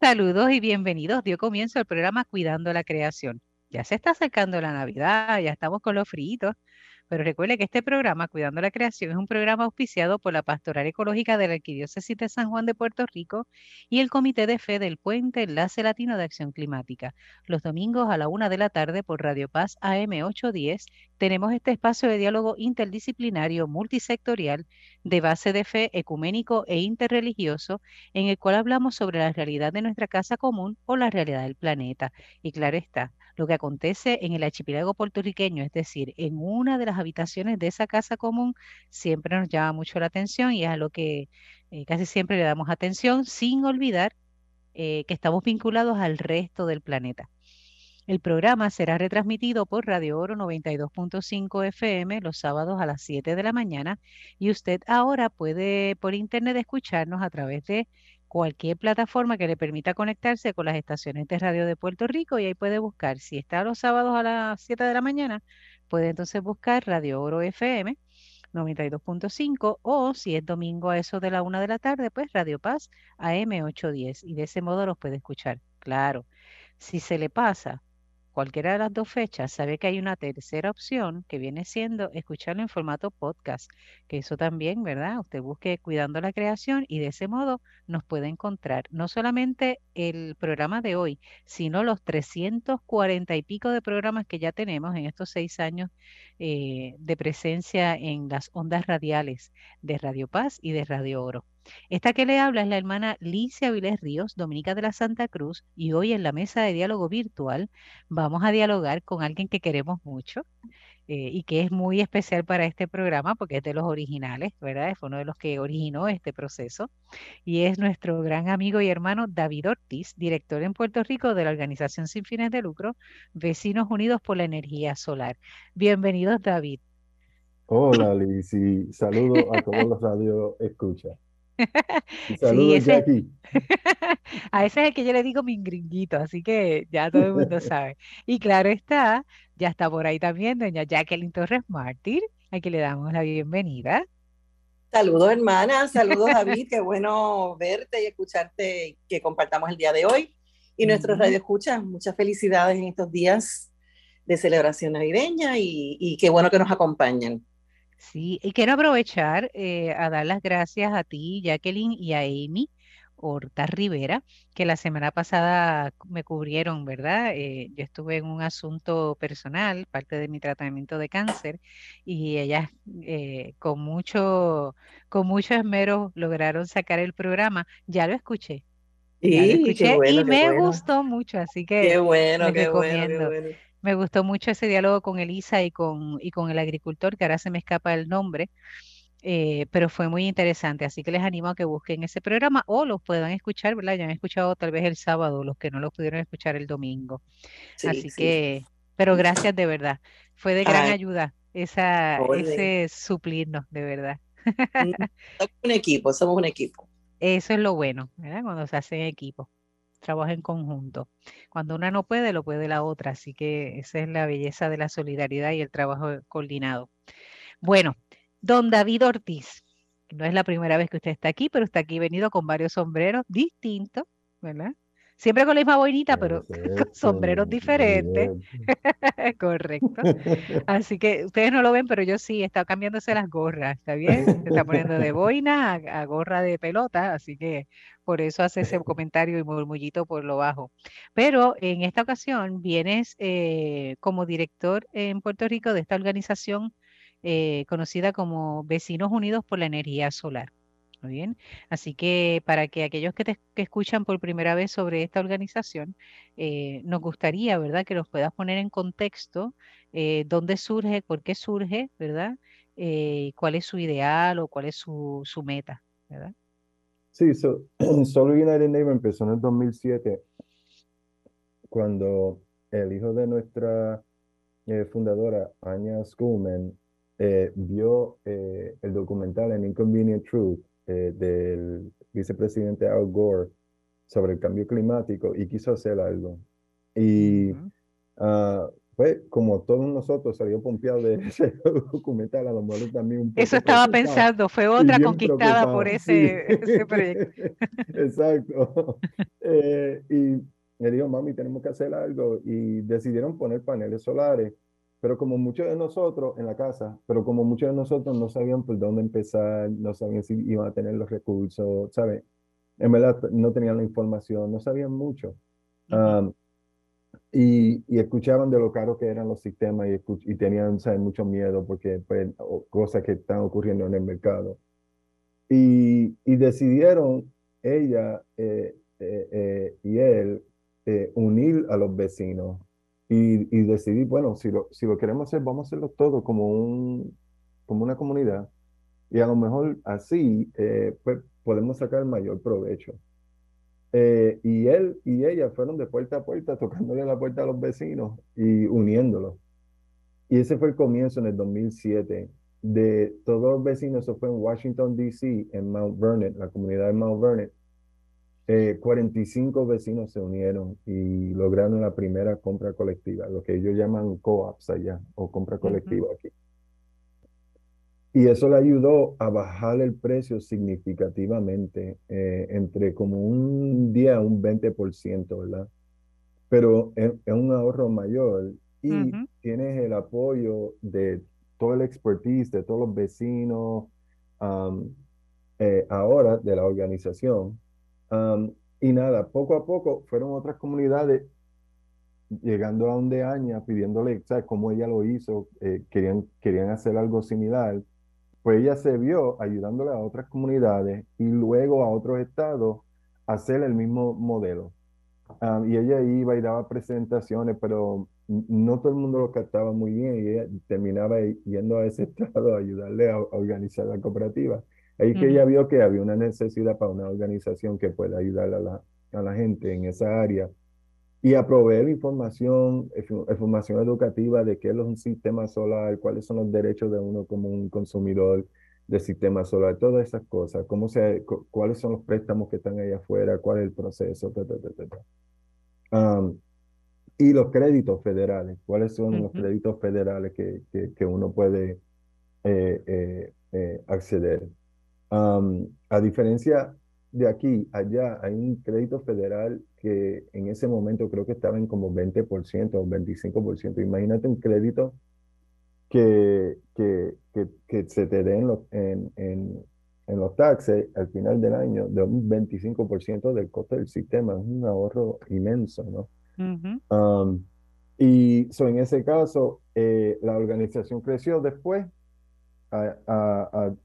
Saludos y bienvenidos. Dio comienzo el programa Cuidando la Creación. Ya se está acercando la Navidad, ya estamos con los fritos, pero recuerde que este programa, Cuidando la Creación, es un programa auspiciado por la Pastoral Ecológica de la Arquidiócesis de San Juan de Puerto Rico y el Comité de Fe del Puente Enlace Latino de Acción Climática. Los domingos a la una de la tarde por Radio Paz AM 810 tenemos este espacio de diálogo interdisciplinario multisectorial de base de fe ecuménico e interreligioso en el cual hablamos sobre la realidad de nuestra casa común o la realidad del planeta. Y claro está, lo que acontece en el archipiélago puertorriqueño, es decir, en una de las habitaciones de esa casa común, siempre nos llama mucho la atención y es a lo que eh, casi siempre le damos atención, sin olvidar eh, que estamos vinculados al resto del planeta. El programa será retransmitido por Radio Oro 92.5 FM los sábados a las 7 de la mañana y usted ahora puede por internet escucharnos a través de cualquier plataforma que le permita conectarse con las estaciones de radio de Puerto Rico y ahí puede buscar, si está los sábados a las 7 de la mañana, puede entonces buscar Radio Oro FM 92.5 o si es domingo a eso de la 1 de la tarde, pues Radio Paz AM 810 y de ese modo los puede escuchar. Claro, si se le pasa cualquiera de las dos fechas, sabe que hay una tercera opción que viene siendo escucharlo en formato podcast, que eso también, ¿verdad? Usted busque Cuidando la Creación y de ese modo nos puede encontrar no solamente el programa de hoy, sino los 340 y pico de programas que ya tenemos en estos seis años eh, de presencia en las ondas radiales de Radio Paz y de Radio Oro. Esta que le habla es la hermana Licia Vilés Ríos, dominica de la Santa Cruz, y hoy en la mesa de diálogo virtual vamos a dialogar con alguien que queremos mucho eh, y que es muy especial para este programa porque es de los originales, ¿verdad? Fue uno de los que originó este proceso y es nuestro gran amigo y hermano David Ortiz, director en Puerto Rico de la organización sin fines de lucro Vecinos Unidos por la Energía Solar. Bienvenidos, David. Hola, Liz, y saludo a todos los radio escucha. Sí, ese, a ese es el que yo le digo mi gringuito, así que ya todo el mundo sabe. Y claro está, ya está por ahí también doña Jacqueline Torres Mártir, a quien le damos la bienvenida. Saludos, hermana, saludos, David, qué bueno verte y escucharte, que compartamos el día de hoy. Y nuestros radio escucha, muchas felicidades en estos días de celebración navideña y, y qué bueno que nos acompañan. Sí, y quiero aprovechar eh, a dar las gracias a ti, Jacqueline, y a Amy Horta Rivera, que la semana pasada me cubrieron, ¿verdad? Eh, yo estuve en un asunto personal, parte de mi tratamiento de cáncer, y ellas eh, con mucho, con mucho esmero lograron sacar el programa. Ya lo escuché. Ya lo escuché y me gustó mucho, así que qué bueno, qué bueno, qué bueno. Me gustó mucho ese diálogo con Elisa y con, y con el agricultor, que ahora se me escapa el nombre, eh, pero fue muy interesante. Así que les animo a que busquen ese programa o los puedan escuchar, ¿verdad? Ya han escuchado tal vez el sábado, los que no lo pudieron escuchar el domingo. Así que, pero gracias de verdad. Fue de gran ayuda esa, ese suplirnos, de verdad. Somos un equipo, somos un equipo. Eso es lo bueno, ¿verdad? Cuando se hace en equipo trabajo en conjunto. Cuando una no puede, lo puede la otra. Así que esa es la belleza de la solidaridad y el trabajo coordinado. Bueno, don David Ortiz, no es la primera vez que usted está aquí, pero está aquí venido con varios sombreros distintos, ¿verdad? Siempre con la misma boinita, pero con sombreros diferentes. Correcto. Así que ustedes no lo ven, pero yo sí, está cambiándose las gorras, ¿está bien? Se está poniendo de boina a, gorra de pelota, así que por eso hace ese comentario y murmullito por lo bajo. Pero en esta ocasión vienes eh, como director en Puerto Rico de esta organización eh, conocida como Vecinos Unidos por la Energía Solar bien. Así que para que aquellos que te escuchan por primera vez sobre esta organización, eh, nos gustaría, ¿verdad?, que los puedas poner en contexto eh, dónde surge, por qué surge, ¿verdad? Eh, cuál es su ideal o cuál es su, meta, ¿verdad? Sí, so, United Neighbor empezó en el 2007, cuando el hijo de nuestra fundadora, Anya Schoolman, vio el documental en Inconvenient Truth eh, del vicepresidente Al Gore sobre el cambio climático y quiso hacer algo. Y uh pues como todos nosotros salió pompeado de ese documental, a lo mejor también un poco Eso estaba pensando, fue otra conquistada por ese, ese, proyecto. Exacto. Eh, mami, tenemos que hacer algo y decidieron poner paneles solares. Pero como muchos de nosotros en la casa, pero como muchos de nosotros no sabían por dónde empezar, no sabían si iban a tener los recursos, ¿sabes? En verdad no tenían la información, no sabían mucho. y, y, escuchaban de lo caro que eran los sistemas y, y tenían ¿sabes? mucho miedo porque pues, cosas que están ocurriendo en el mercado. Y, y decidieron ella eh, eh, eh, y él unir a los vecinos y, y, decidir, bueno, si lo, si lo queremos hacer, vamos a hacerlo todo como, un, como una comunidad y a lo mejor así pues, podemos sacar mayor provecho. y él y ella fueron de puerta a puerta tocándole la puerta a los vecinos y uniéndolos. Y ese fue el comienzo en el 2007 de todos los vecinos, eso fue en Washington, D.C., en Mount Vernon, la comunidad de Mount Vernon. 45 eh, vecinos se unieron y lograron la primera compra colectiva, lo que ellos llaman co-ops allá, o compra colectiva aquí. Y eso le ayudó a bajar el precio significativamente, eh, entre como un día un 20%, ¿verdad? Pero es, un ahorro mayor y tienes el apoyo de todo el expertise de todos los vecinos eh, ahora de la organización. Y nada, poco a poco fueron otras comunidades llegando a donde Aña, pidiéndole, ¿sabes? Cómo ella lo hizo, eh, querían, querían hacer algo similar. Pues ella se vio ayudándole a otras comunidades y luego a otros estados a hacer el mismo modelo. y ella iba y daba presentaciones, pero no todo el mundo lo captaba muy bien y ella terminaba yendo a ese estado a ayudarle a, organizar la cooperativa. Ahí que ella vio que había una necesidad para una organización que pueda ayudar a la, a la gente en esa área. Y a proveer información, información educativa de qué es un sistema solar, cuáles son los derechos de uno como un consumidor del sistema solar, todas esas cosas, cómo se, cuáles son los préstamos que están ahí afuera, cuál es el proceso, y los créditos federales, ¿cuáles son los créditos federales que, que, uno puede eh, eh, eh, acceder? A diferencia de aquí, allá hay un crédito federal que en ese momento creo que estaba en como 20% o 25%. Imagínate un crédito que, que, que, se te dé en los, en, en, en los taxes al final del año de un 25% del costo del sistema. Es un ahorro inmenso, ¿no? y so, en ese caso, eh, la organización creció después,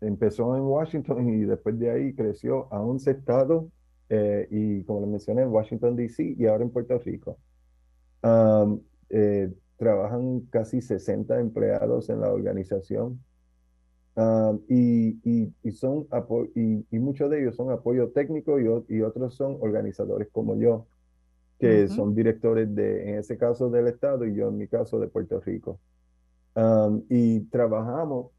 empezó en Washington y después de ahí creció a 11 estados eh, y como le mencioné, en Washington, D.C. y ahora en Puerto Rico. Eh, trabajan casi 60 empleados en la organización. y, y, y, son y, y, muchos de ellos son apoyo técnico y, y otros son organizadores como yo que son directores de, en ese caso del Estado y yo en mi caso de Puerto Rico. y trabajamos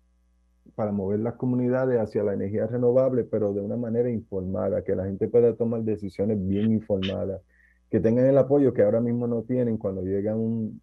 para mover las comunidades hacia la energía renovable, pero de una manera informada, que la gente pueda tomar decisiones bien informadas, que tengan el apoyo que ahora mismo no tienen cuando llega un,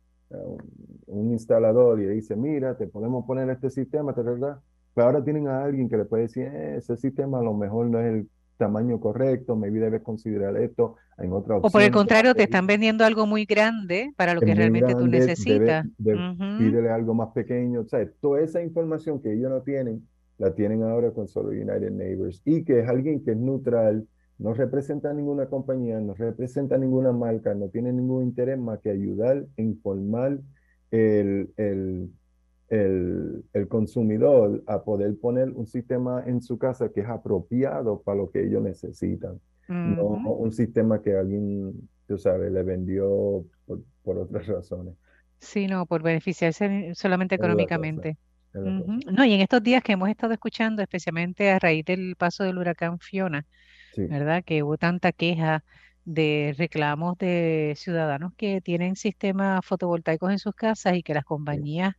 un, instalador y dice, mira, te podemos poner este sistema, ¿verdad? Pero ahora tienen a alguien que le puede decir, eh, ese sistema a lo mejor no es el tamaño correcto, maybe debes considerar esto en otra opción. O por el contrario, te están vendiendo algo muy grande para lo que realmente tú necesitas. Pídele algo más pequeño. O sea, toda esa información que ellos no tienen, la tienen ahora con solo United Neighbors. Y que es alguien que es neutral, no representa ninguna compañía, no representa ninguna marca, no tiene ningún interés más que ayudar a informar el, el el, el, consumidor a poder poner un sistema en su casa que es apropiado para lo que ellos necesitan. No un sistema que alguien, tú sabes, le vendió por, por otras razones. Sí, no, por beneficiarse solamente económicamente. No, y en estos días que hemos estado escuchando, especialmente a raíz del paso del huracán Fiona, ¿verdad? Que hubo tanta queja de reclamos de ciudadanos que tienen sistemas fotovoltaicos en sus casas y que las compañías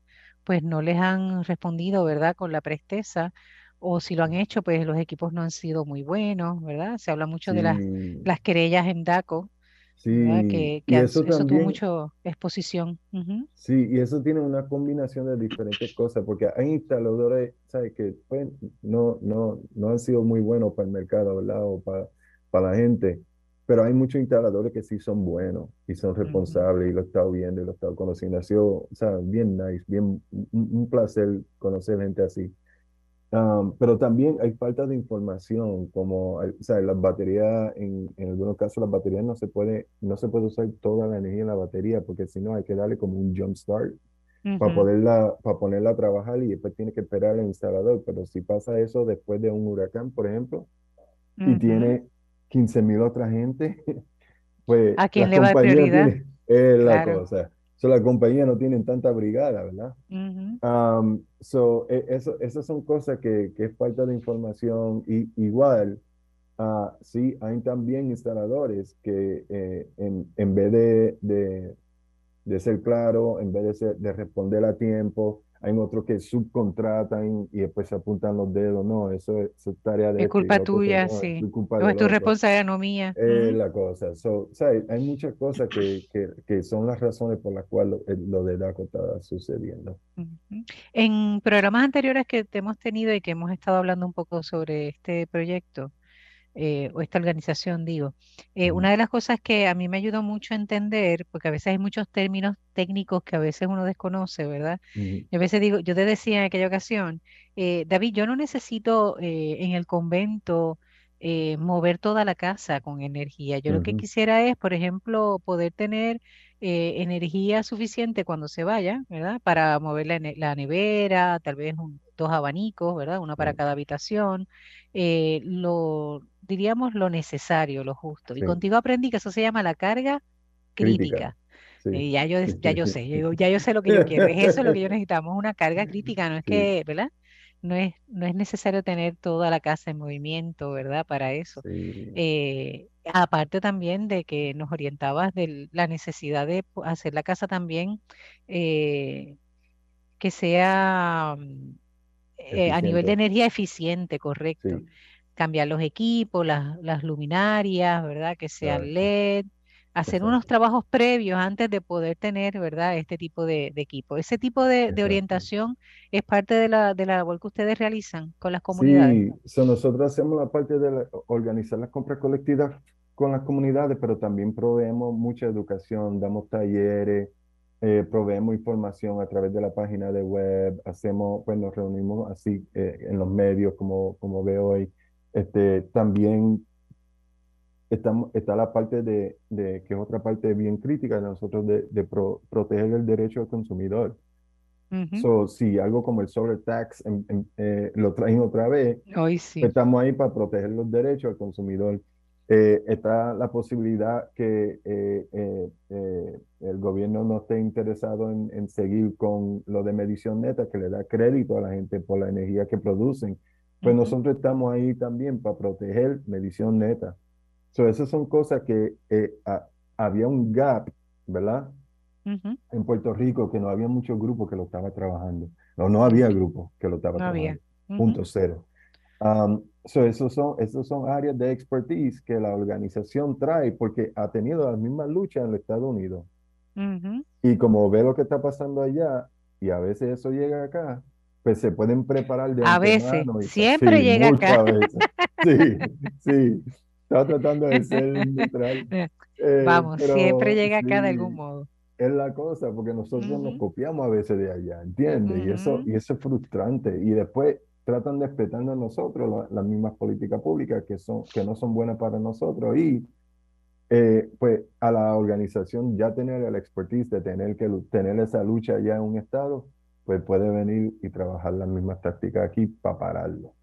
pues no les han respondido, ¿verdad? Con la presteza, o si lo han hecho, pues los equipos no han sido muy buenos, ¿verdad? Se habla mucho de las, las querellas en DACO, Que, eso, tuvo mucho exposición. Sí, y eso tiene una combinación de diferentes cosas, porque hay instaladores, ¿sabes? Que no, no, no han sido muy buenos para el mercado, ¿verdad? O para, para la gente. Pero hay muchos instaladores que sí son buenos y son responsables y lo he estado viendo y lo he estado conociendo. Ha sido, o sea, bien nice, bien, un, placer conocer gente así. Um, pero también hay falta de información, como, o sea, las baterías, en, en, algunos casos las baterías no se puede, no se puede usar toda la energía en la batería porque si no hay que darle como un jump start para poderla, para ponerla a trabajar y después tiene que esperar al instalador. Pero si pasa eso después de un huracán, por ejemplo, y tiene 15 mil otra gente, pues ¿A quién le va a prioridad? es la cosa. So, la compañía no tienen tanta brigada, ¿verdad? Um, so, e, eso, esas son cosas que, que, es falta de información. Y igual, uh, sí, hay también instaladores que eh, en, en, vez de, de, de, ser claro, en vez de, de responder a tiempo, hay otros que subcontratan y después se apuntan los dedos. No, eso es, tarea de... Es culpa tuya, sí. Es no es tu responsabilidad, no mía. Es la cosa. So, hay muchas cosas que, que, que, son las razones por las cuales lo, de DACO está sucediendo. En programas anteriores que hemos tenido y que hemos estado hablando un poco sobre este proyecto, eh, o esta organización, digo. Eh, una de las cosas que a mí me ayudó mucho a entender, porque a veces hay muchos términos técnicos que a veces uno desconoce, ¿verdad? Y a veces digo, yo te decía en aquella ocasión, eh, David, yo no necesito en el convento mover toda la casa con energía. Yo lo que quisiera es, por ejemplo, poder tener energía suficiente cuando se vaya, ¿verdad? Para mover la, la nevera, tal vez dos abanicos, ¿verdad? Uno para cada habitación. lo, diríamos, lo necesario, lo justo. Y contigo aprendí que eso se llama la carga crítica. Y ya yo, ya yo sé, ya yo sé lo que yo quiero. Es eso lo que yo necesitamos, una carga crítica, no es que, ¿verdad? No es, no es necesario tener toda la casa en movimiento, ¿verdad? Para eso. Eh, aparte también de que nos orientabas de la necesidad de hacer la casa también eh, que sea mm, eh, a nivel de energía eficiente, correcto cambiar los equipos, las, las luminarias, ¿verdad? Que sean LED, hacer unos trabajos previos antes de poder tener, ¿verdad? Este tipo de, equipo. Ese tipo de, orientación es parte de la, de la labor que ustedes realizan con las comunidades. Sí, nosotros hacemos la parte de organizar las compras colectivas con las comunidades, pero también proveemos mucha educación, damos talleres, eh, proveemos información a través de la página de web, hacemos, pues nos reunimos así eh, en los medios como, como veo hoy este, también estamos, está la parte de, de, que es otra parte bien crítica de nosotros, de, de proteger el derecho del consumidor. si algo como el sobre tax eh, lo traen otra vez, Hoy sí. estamos ahí para proteger los derechos del consumidor. Eh, está la posibilidad que eh, el gobierno no esté interesado en, en, seguir con lo de medición neta, que le da crédito a la gente por la energía que producen pues nosotros estamos ahí también para proteger medición neta. So, esas son cosas que eh, había un gap, ¿verdad? En Puerto Rico, que no había muchos grupos que lo estaban trabajando. No, no había grupos que lo estaban trabajando. Punto cero. Um, so, esos, son, esos son áreas de expertise que la organización trae porque ha tenido las mismas luchas en los Estados Unidos. Y como ve lo que está pasando allá, y a veces eso llega acá, pues se pueden preparar de A veces, siempre llega acá. Sí, sí. Estaba tratando de ser neutral. Eh, Vamos, siempre llega acá de algún modo. Es la cosa, porque nosotros nos copiamos a veces de allá, ¿entiendes? Y eso y eso es frustrante. Y después tratan de respetar a nosotros las mismas políticas públicas que, son, que no son buenas para nosotros. Y eh, pues a la organización ya tener el expertise de tener que tener esa lucha ya en un estado, pues puede venir y trabajar las mismas tácticas aquí para pararlo.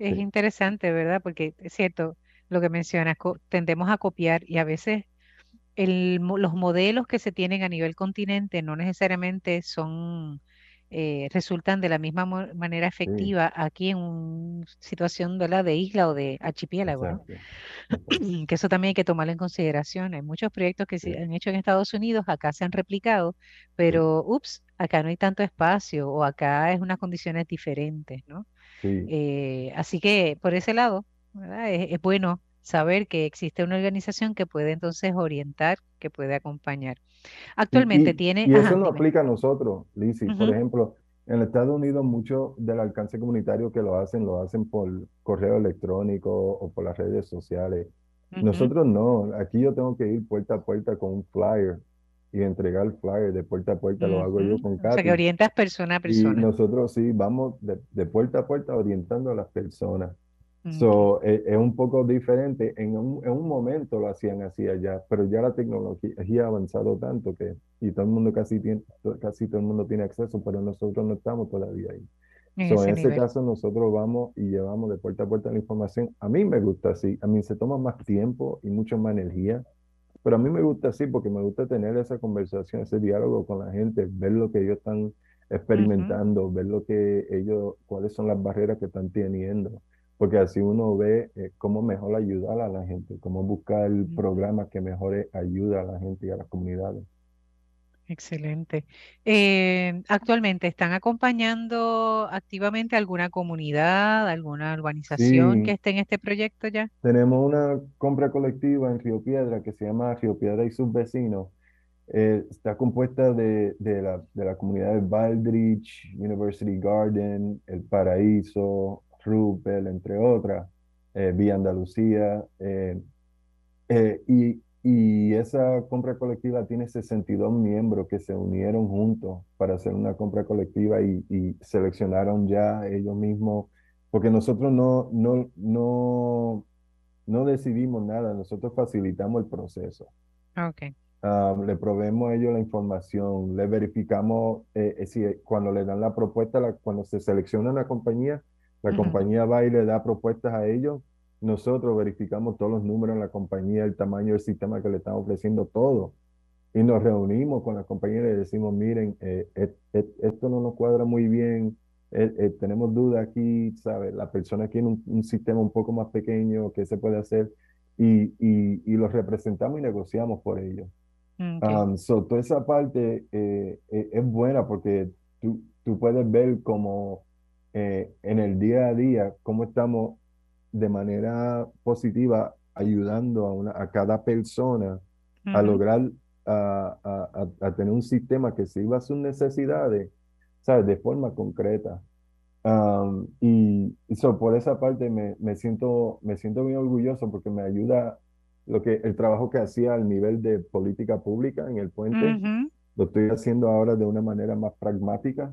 Es interesante, ¿verdad? Porque es cierto lo que mencionas, tendemos a copiar y a veces los modelos que se tienen a nivel continente no necesariamente son eh, resultan de la misma manera efectiva aquí en una situación de isla o de archipiélago, que eso también hay que tomarlo en consideración. Hay muchos proyectos que se han hecho en Estados Unidos, acá se han replicado, pero, ups, acá no hay tanto espacio o acá es unas condiciones diferentes, ¿no? Eh, así que por ese lado, es bueno saber que existe una organización que puede entonces orientar, que puede acompañar. Actualmente tiene... Y eso no aplica a nosotros, Lizzy. Por ejemplo, en Estados Unidos mucho del alcance comunitario que lo hacen, lo hacen por correo electrónico o por las redes sociales. Nosotros no, aquí yo tengo que ir puerta a puerta con un flyer y entregar el flyer de puerta a puerta, lo hago yo con O sea, que orientas persona a Y persona. nosotros sí vamos de, de puerta a puerta orientando a las personas. So, e- es, un poco diferente. En un, en un momento lo hacían así allá, pero ya la tecnología ha avanzado tanto que, y todo el mundo casi tiene, to- casi todo el mundo tiene acceso, pero nosotros no estamos todavía ahí. En So, ese en ese caso, nosotros vamos y llevamos de puerta a puerta la información. A mí me gusta así. A mí se toma más tiempo y mucho más energía, pero a mí me gusta así porque me gusta tener esa conversación, ese diálogo con la gente, ver lo que ellos están experimentando, ver lo que ellos, cuáles son las barreras que están teniendo. Porque así uno ve eh, cómo mejor ayudar a la gente, cómo buscar Ujú. programas que mejor ayuda a la gente y a las comunidades. Excelente. Eh, actualmente, ¿están acompañando activamente alguna comunidad, alguna urbanización que esté en este proyecto ya? tenemos una compra colectiva en Río Piedra que se llama Río Piedra y sus vecinos. Eh, está compuesta de, de la, de la comunidad de Baldrich, University Garden, El Paraíso, Rupel, entre otras, eh, Vía Andalucía. eh, y, y esa compra colectiva tiene 62 miembros que se unieron juntos para hacer una compra colectiva y, y seleccionaron ya ellos mismos, porque nosotros no, no, no, no decidimos nada, nosotros facilitamos el proceso. Ok. Ah, le proveemos a ellos la información, le verificamos eh, eh, si cuando le dan la propuesta, la- cuando se selecciona una compañía, la compañía va y le da propuestas a ellos. Nosotros verificamos todos los números en la compañía, el tamaño del sistema que le están ofreciendo, todo. Y nos reunimos con la compañía y le decimos, miren, eh, et- et- esto no nos cuadra muy bien, eh, eh, tenemos dudas aquí, ¿sabes? La persona quiere un, un sistema un poco más pequeño, ¿qué se puede hacer? Y, y, y los representamos y negociamos por ellos. Ok. Um, so, toda esa parte eh, eh, es buena porque tú, tú puedes ver como eh, en el día a día cómo estamos de manera positiva ayudando a, una, a cada persona a lograr a, a- tener un sistema que sirva a sus necesidades, ¿sabes? De forma concreta. Um, y, y so, por esa parte me, me siento, me siento bien orgulloso porque me ayuda lo que, el trabajo que hacía al nivel de política pública en el puente, Ujú. lo estoy haciendo ahora de una manera más pragmática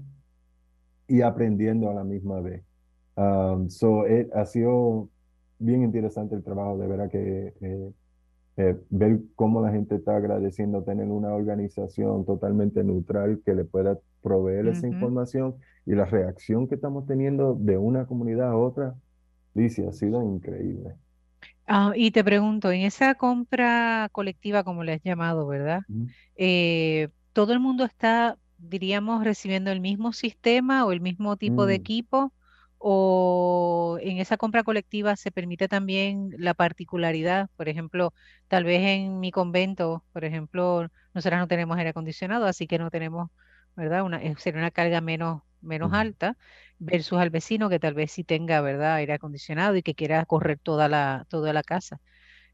y aprendiendo a la misma vez. Um, so, eh, ha sido bien interesante el trabajo, de verdad que eh, eh, ver cómo la gente está agradeciendo tener una organización totalmente neutral que le pueda proveer esa Ujú. información y la reacción que estamos teniendo de una comunidad a otra, dice, ha sido increíble. Ah, y te pregunto, en esa compra colectiva, como le has llamado, ¿verdad? Ujú. Eh, ¿todo el mundo está, diríamos, recibiendo el mismo sistema o el mismo tipo de Mm, equipo? ¿O en esa compra colectiva se permite también la particularidad? Por ejemplo, tal vez en mi convento, por ejemplo, nosotros no tenemos aire acondicionado, así que no tenemos, ¿verdad? Una, eh, sería una carga menos, menos alta versus al vecino que tal vez sí tenga, ¿verdad? Aire acondicionado y que quiera correr toda la, toda la casa.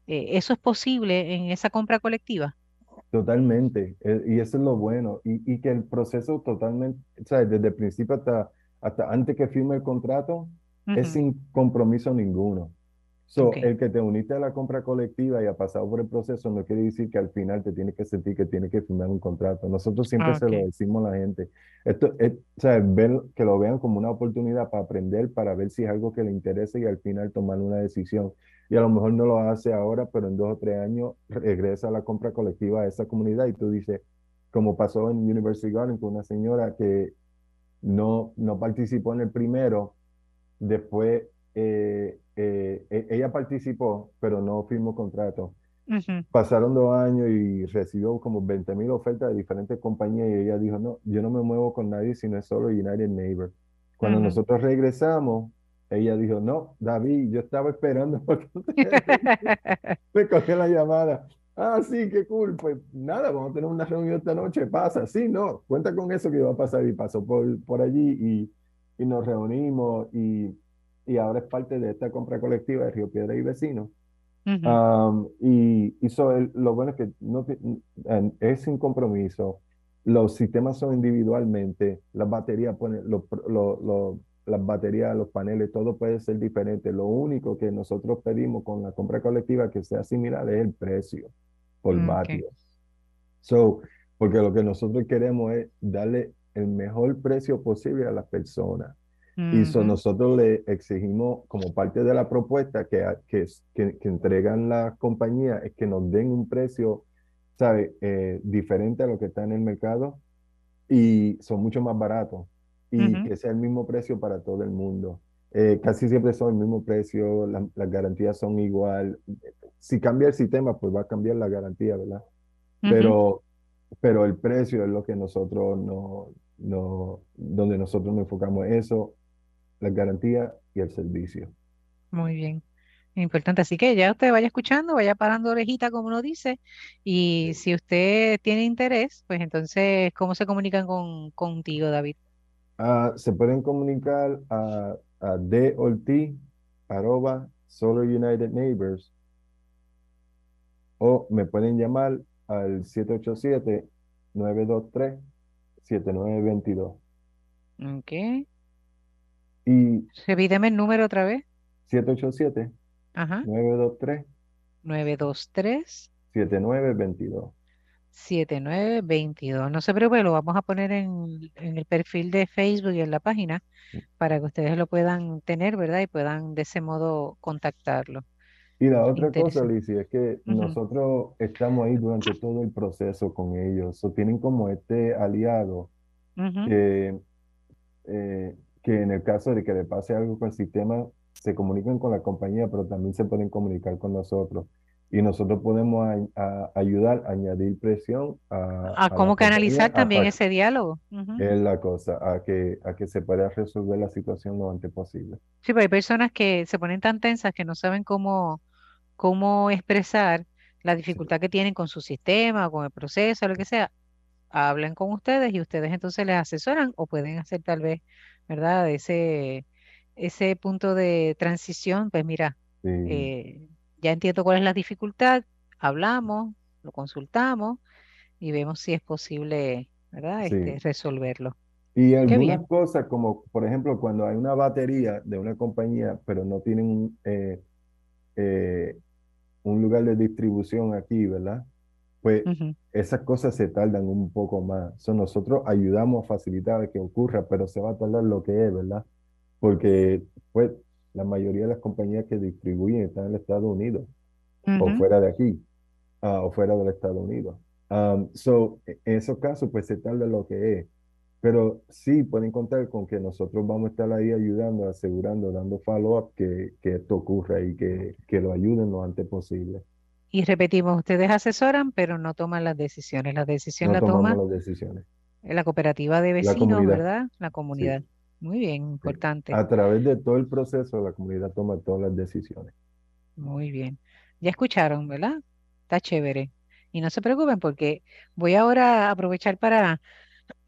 Eh, ¿eso es posible en esa compra colectiva? Totalmente, eh, y eso es lo bueno, y, y que el proceso totalmente, ¿sabes? Desde el principio hasta, hasta antes que firme el contrato, es Ujú, sin compromiso ninguno. So, Ok. el que te uniste a la compra colectiva y ha pasado por el proceso no quiere decir que al final te tienes que sentir que tienes que firmar un contrato. Nosotros siempre se lo decimos a la gente. Esto es, o sea, ver, que lo vean como una oportunidad para aprender, para ver si es algo que le interesa y al final tomar una decisión. Y a lo mejor no lo hace ahora, pero en dos o tres años regresa a la compra colectiva a esa comunidad y tú dices, como pasó en University Garden con una señora que no, no participó en el primero, después eh, eh, e- ella participó, pero no firmó contrato. Pasaron dos años y recibió como 20 mil ofertas de diferentes compañías y ella dijo, no, yo no me muevo con nadie si no es solo United Neighbor. Cuando nosotros regresamos, ella dijo, no, David, yo estaba esperando me cogió la llamada. Ah, sí, qué cool. Pues nada, vamos a tener una reunión esta noche. Pasa, sí, no, cuenta con eso que va a pasar. Y pasó por, por allí y, y nos reunimos y, y ahora es parte de esta compra colectiva de Río Piedra y vecinos. Um, y, y so, el- lo bueno es que no es sin compromiso. Los sistemas son individualmente. Las baterías, pone, lo, lo- lo- las baterías, los paneles, todo puede ser diferente. Lo único que nosotros pedimos con la compra colectiva que sea similar es el precio por Mm, vatio. So, porque lo que nosotros queremos es darle el mejor precio posible a las personas. Y so nosotros le exigimos como parte de la propuesta que, que, que, que entregan las compañías es que nos den un precio, ¿sabe? Eh, diferente a lo que está en el mercado y son mucho más baratos y que sea el mismo precio para todo el mundo. Eh, casi siempre son el mismo precio, la- las garantías son igual. Si cambia el sistema, pues va a cambiar la garantía, ¿verdad? Pero, pero el precio es lo que nosotros no, no, donde nosotros nos enfocamos, eso, la garantía y el servicio. Muy bien. Importante. Así que ya usted vaya escuchando, vaya parando orejita, como uno dice. Y si usted tiene interés, pues entonces, ¿cómo se comunican con, contigo, David? Ah, se pueden comunicar a, a dortiz, arroba Solar United Neighbors o me pueden llamar al 787-923-7922 Ok. y Repíteme el número otra vez. 787-923-7922. Ajá. 923 7922. No se preocupe, lo vamos a poner en, en el perfil de Facebook y en la página para que ustedes lo puedan tener, ¿verdad? Y puedan de ese modo contactarlo. Y la otra cosa. Lizzy, es que nosotros estamos ahí durante todo el proceso con ellos. O tienen como este aliado que, eh, que en el caso de que le pase algo con el sistema, se comunican con la compañía, pero también se pueden comunicar con nosotros. Y nosotros podemos a- a- ayudar a añadir presión a, A a cómo canalizar a también pa- ese diálogo. Ujú. es la cosa, a que, a que se pueda resolver la situación lo antes posible. Sí, pero hay personas que se ponen tan tensas que no saben cómo, cómo expresar la Sí, dificultad que tienen con su sistema o con el proceso, lo que sea. Hablan con ustedes y ustedes entonces les asesoran o pueden hacer tal vez, ¿verdad? Ese, ese punto de transición, pues mira, sí, eh, ya entiendo cuál es la dificultad, hablamos, lo consultamos y vemos si es posible, ¿verdad? Este, sí. resolverlo. Y algunas cosas, como por ejemplo, cuando hay una batería de una compañía, pero no tienen eh, eh, un lugar de distribución aquí, ¿verdad? Pues Ujú, esas cosas se tardan un poco más. So, nosotros ayudamos a facilitar que ocurra, pero se va a tardar lo que es, ¿verdad? Porque pues la mayoría de las compañías que distribuyen están en Estados Unidos o fuera de aquí, ah, o fuera del Estados Unidos. Um, so, e- en esos casos, pues se tarda lo que es. Pero sí pueden contar con que nosotros vamos a estar ahí ayudando, asegurando, dando follow-up que, que esto ocurra y que, que lo ayuden lo antes posible. Y repetimos, ustedes asesoran, pero no toman las decisiones. La decisión No la toma las decisiones. la cooperativa de vecinos, ¿verdad? La sí, comunidad. Muy bien, sí. importante. A través de todo el proceso, la comunidad toma todas las decisiones. Muy bien. Ya escucharon, ¿verdad? Está chévere. Y no se preocupen porque voy ahora a aprovechar para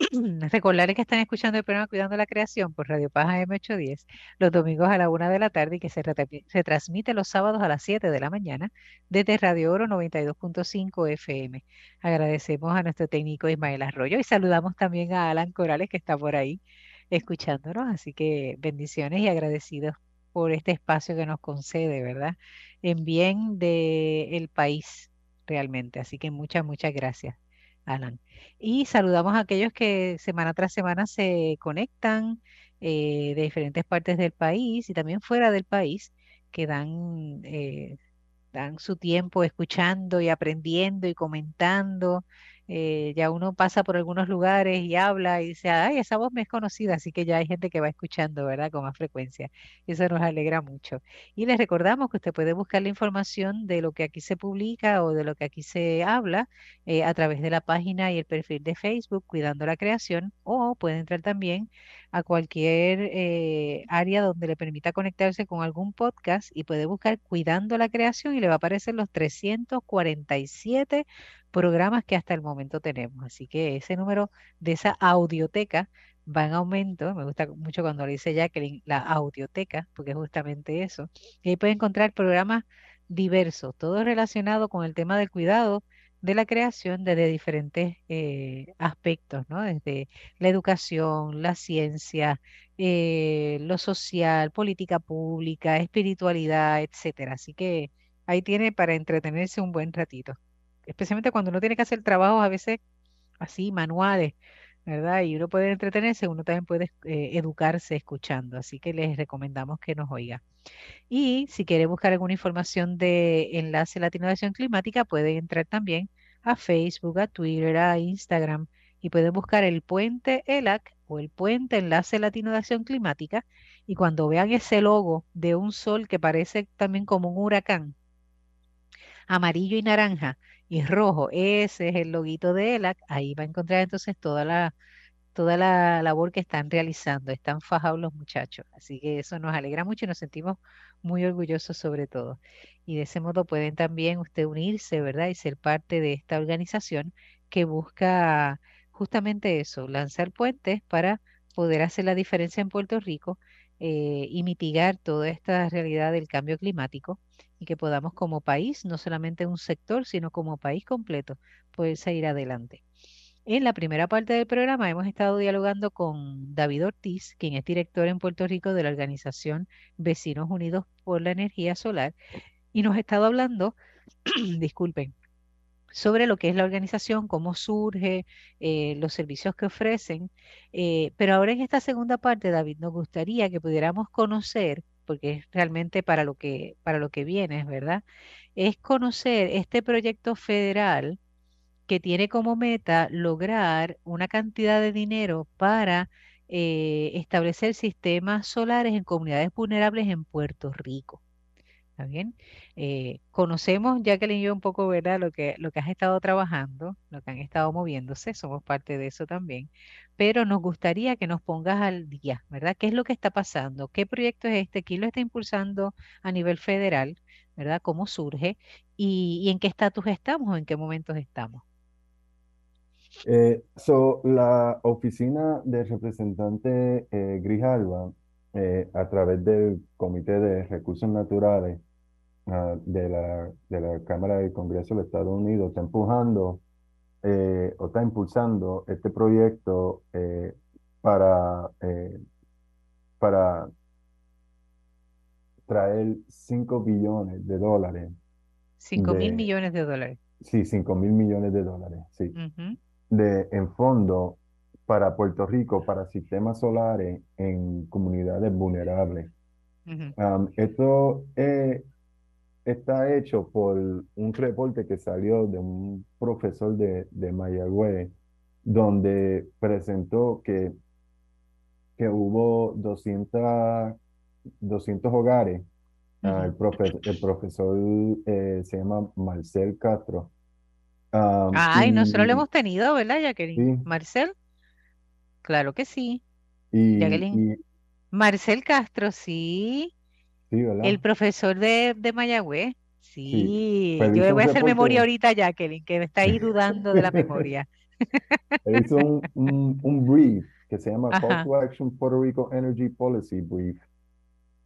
recordarles que están escuchando el programa Cuidando la Creación por Radio Paz M810 los domingos a la una de la tarde y que se, se transmite los sábados a las 7 de la mañana desde Radio Oro 92.5 FM. Agradecemos a nuestro técnico Ismael Arroyo y saludamos también a Alan Corales que está por ahí escuchándonos. Así que bendiciones y agradecidos por este espacio que nos concede, ¿verdad? En bien del país realmente. Así que muchas, muchas gracias, Alan. Y saludamos a aquellos que semana tras semana se conectan eh, de diferentes partes del país y también fuera del país, que dan, eh, dan su tiempo escuchando y aprendiendo y comentando. Eh, ya uno pasa por algunos lugares y habla y dice, ay, esa voz me es conocida, así que ya hay gente que va escuchando, ¿verdad? Con más frecuencia. Eso nos alegra mucho. Y les recordamos que usted puede buscar la información de lo que aquí se publica o de lo que aquí se habla eh, a través de la página y el perfil de Facebook Cuidando la Creación o puede entrar también a cualquier eh, área donde le permita conectarse con algún podcast y puede buscar Cuidando la Creación y le va a aparecer los 347 programas que hasta el momento tenemos. Así que ese número de esa audioteca va en aumento. Me gusta mucho cuando le dice Jacqueline la audioteca, porque es justamente eso. Y ahí puede encontrar programas diversos, todo relacionado con el tema del cuidado de la creación desde diferentes eh, aspectos, ¿no? Desde la educación, la ciencia, eh, lo social, política pública, espiritualidad, etcétera. Así que ahí tiene para entretenerse un buen ratito, especialmente cuando uno tiene que hacer trabajos a veces así, manuales, ¿verdad? Y uno puede entretenerse, uno también puede eh, educarse escuchando, así que les recomendamos que nos oiga. Y si quiere buscar alguna información de Enlace Latino de Acción Climática, puede entrar también a Facebook, a Twitter, a Instagram y pueden buscar el puente ELAC o el puente Enlace Latino de Acción Climática y cuando vean ese logo de un sol que parece también como un huracán, amarillo y naranja y rojo, ese es el loguito de ELAC, ahí va a encontrar entonces toda la, toda la labor que están realizando, están fajados los muchachos, así que eso nos alegra mucho y nos sentimos muy orgullosos sobre todo. Y de ese modo pueden también usted unirse, ¿verdad? Y ser parte de esta organización que busca justamente eso, lanzar puentes para poder hacer la diferencia en Puerto Rico eh, y mitigar toda esta realidad del cambio climático y que podamos como país, no solamente un sector, sino como país completo, poder salir adelante. En la primera parte del programa hemos estado dialogando con David Ortiz, quien es director en Puerto Rico de la organización Vecinos Unidos por la Energía Solar, y nos ha estado hablando, disculpen, sobre lo que es la organización, cómo surge, eh, los servicios que ofrecen. Eh, pero ahora en esta segunda parte, David, nos gustaría que pudiéramos conocer, porque es realmente para lo que, para lo que viene, ¿verdad? Es conocer este proyecto federal que tiene como meta lograr una cantidad de dinero para eh, establecer sistemas solares en comunidades vulnerables en Puerto Rico. ¿Está bien? Eh, conocemos, Jacqueline y yo, un poco, ¿verdad? Lo que, lo que has estado trabajando, lo que han estado moviéndose, somos parte de eso también, pero nos gustaría que nos pongas al día, ¿verdad? ¿Qué es lo que está pasando? ¿Qué proyecto es este? ¿Quién lo está impulsando a nivel federal? ¿Verdad? ¿Cómo surge? ¿Y, en qué estatus estamos o en qué momentos estamos? Eh, so, la oficina del representante eh, eh, a través del Comité de Recursos Naturales ah, de, la, de la Cámara del Congreso de Estados Unidos, está empujando eh, o está impulsando este proyecto para, para traer 5 billones de dólares. 5 mil millones de dólares. Sí, 5 mil millones de dólares, sí de, en fondo para Puerto Rico, para sistemas solares en comunidades vulnerables. esto eh, está hecho por un reporte que salió de un profesor de, de Mayagüez, donde presentó que, que hubo 200, 200 hogares. Ah, el, el, profesor eh, se llama Marcel Castro Ay, nosotros lo hemos tenido, ¿verdad, Jacqueline? Marcel, claro que sí. Jacqueline. Marcel Castro, sí. Sí, ¿verdad? El profesor de, de Mayagüez. Sí, pues yo le voy a hacer memoria ahorita Jacqueline, que me está ahí dudando de la memoria. Él hizo un, un, brief que se llama Call to Action Puerto Rico Energy Policy Brief.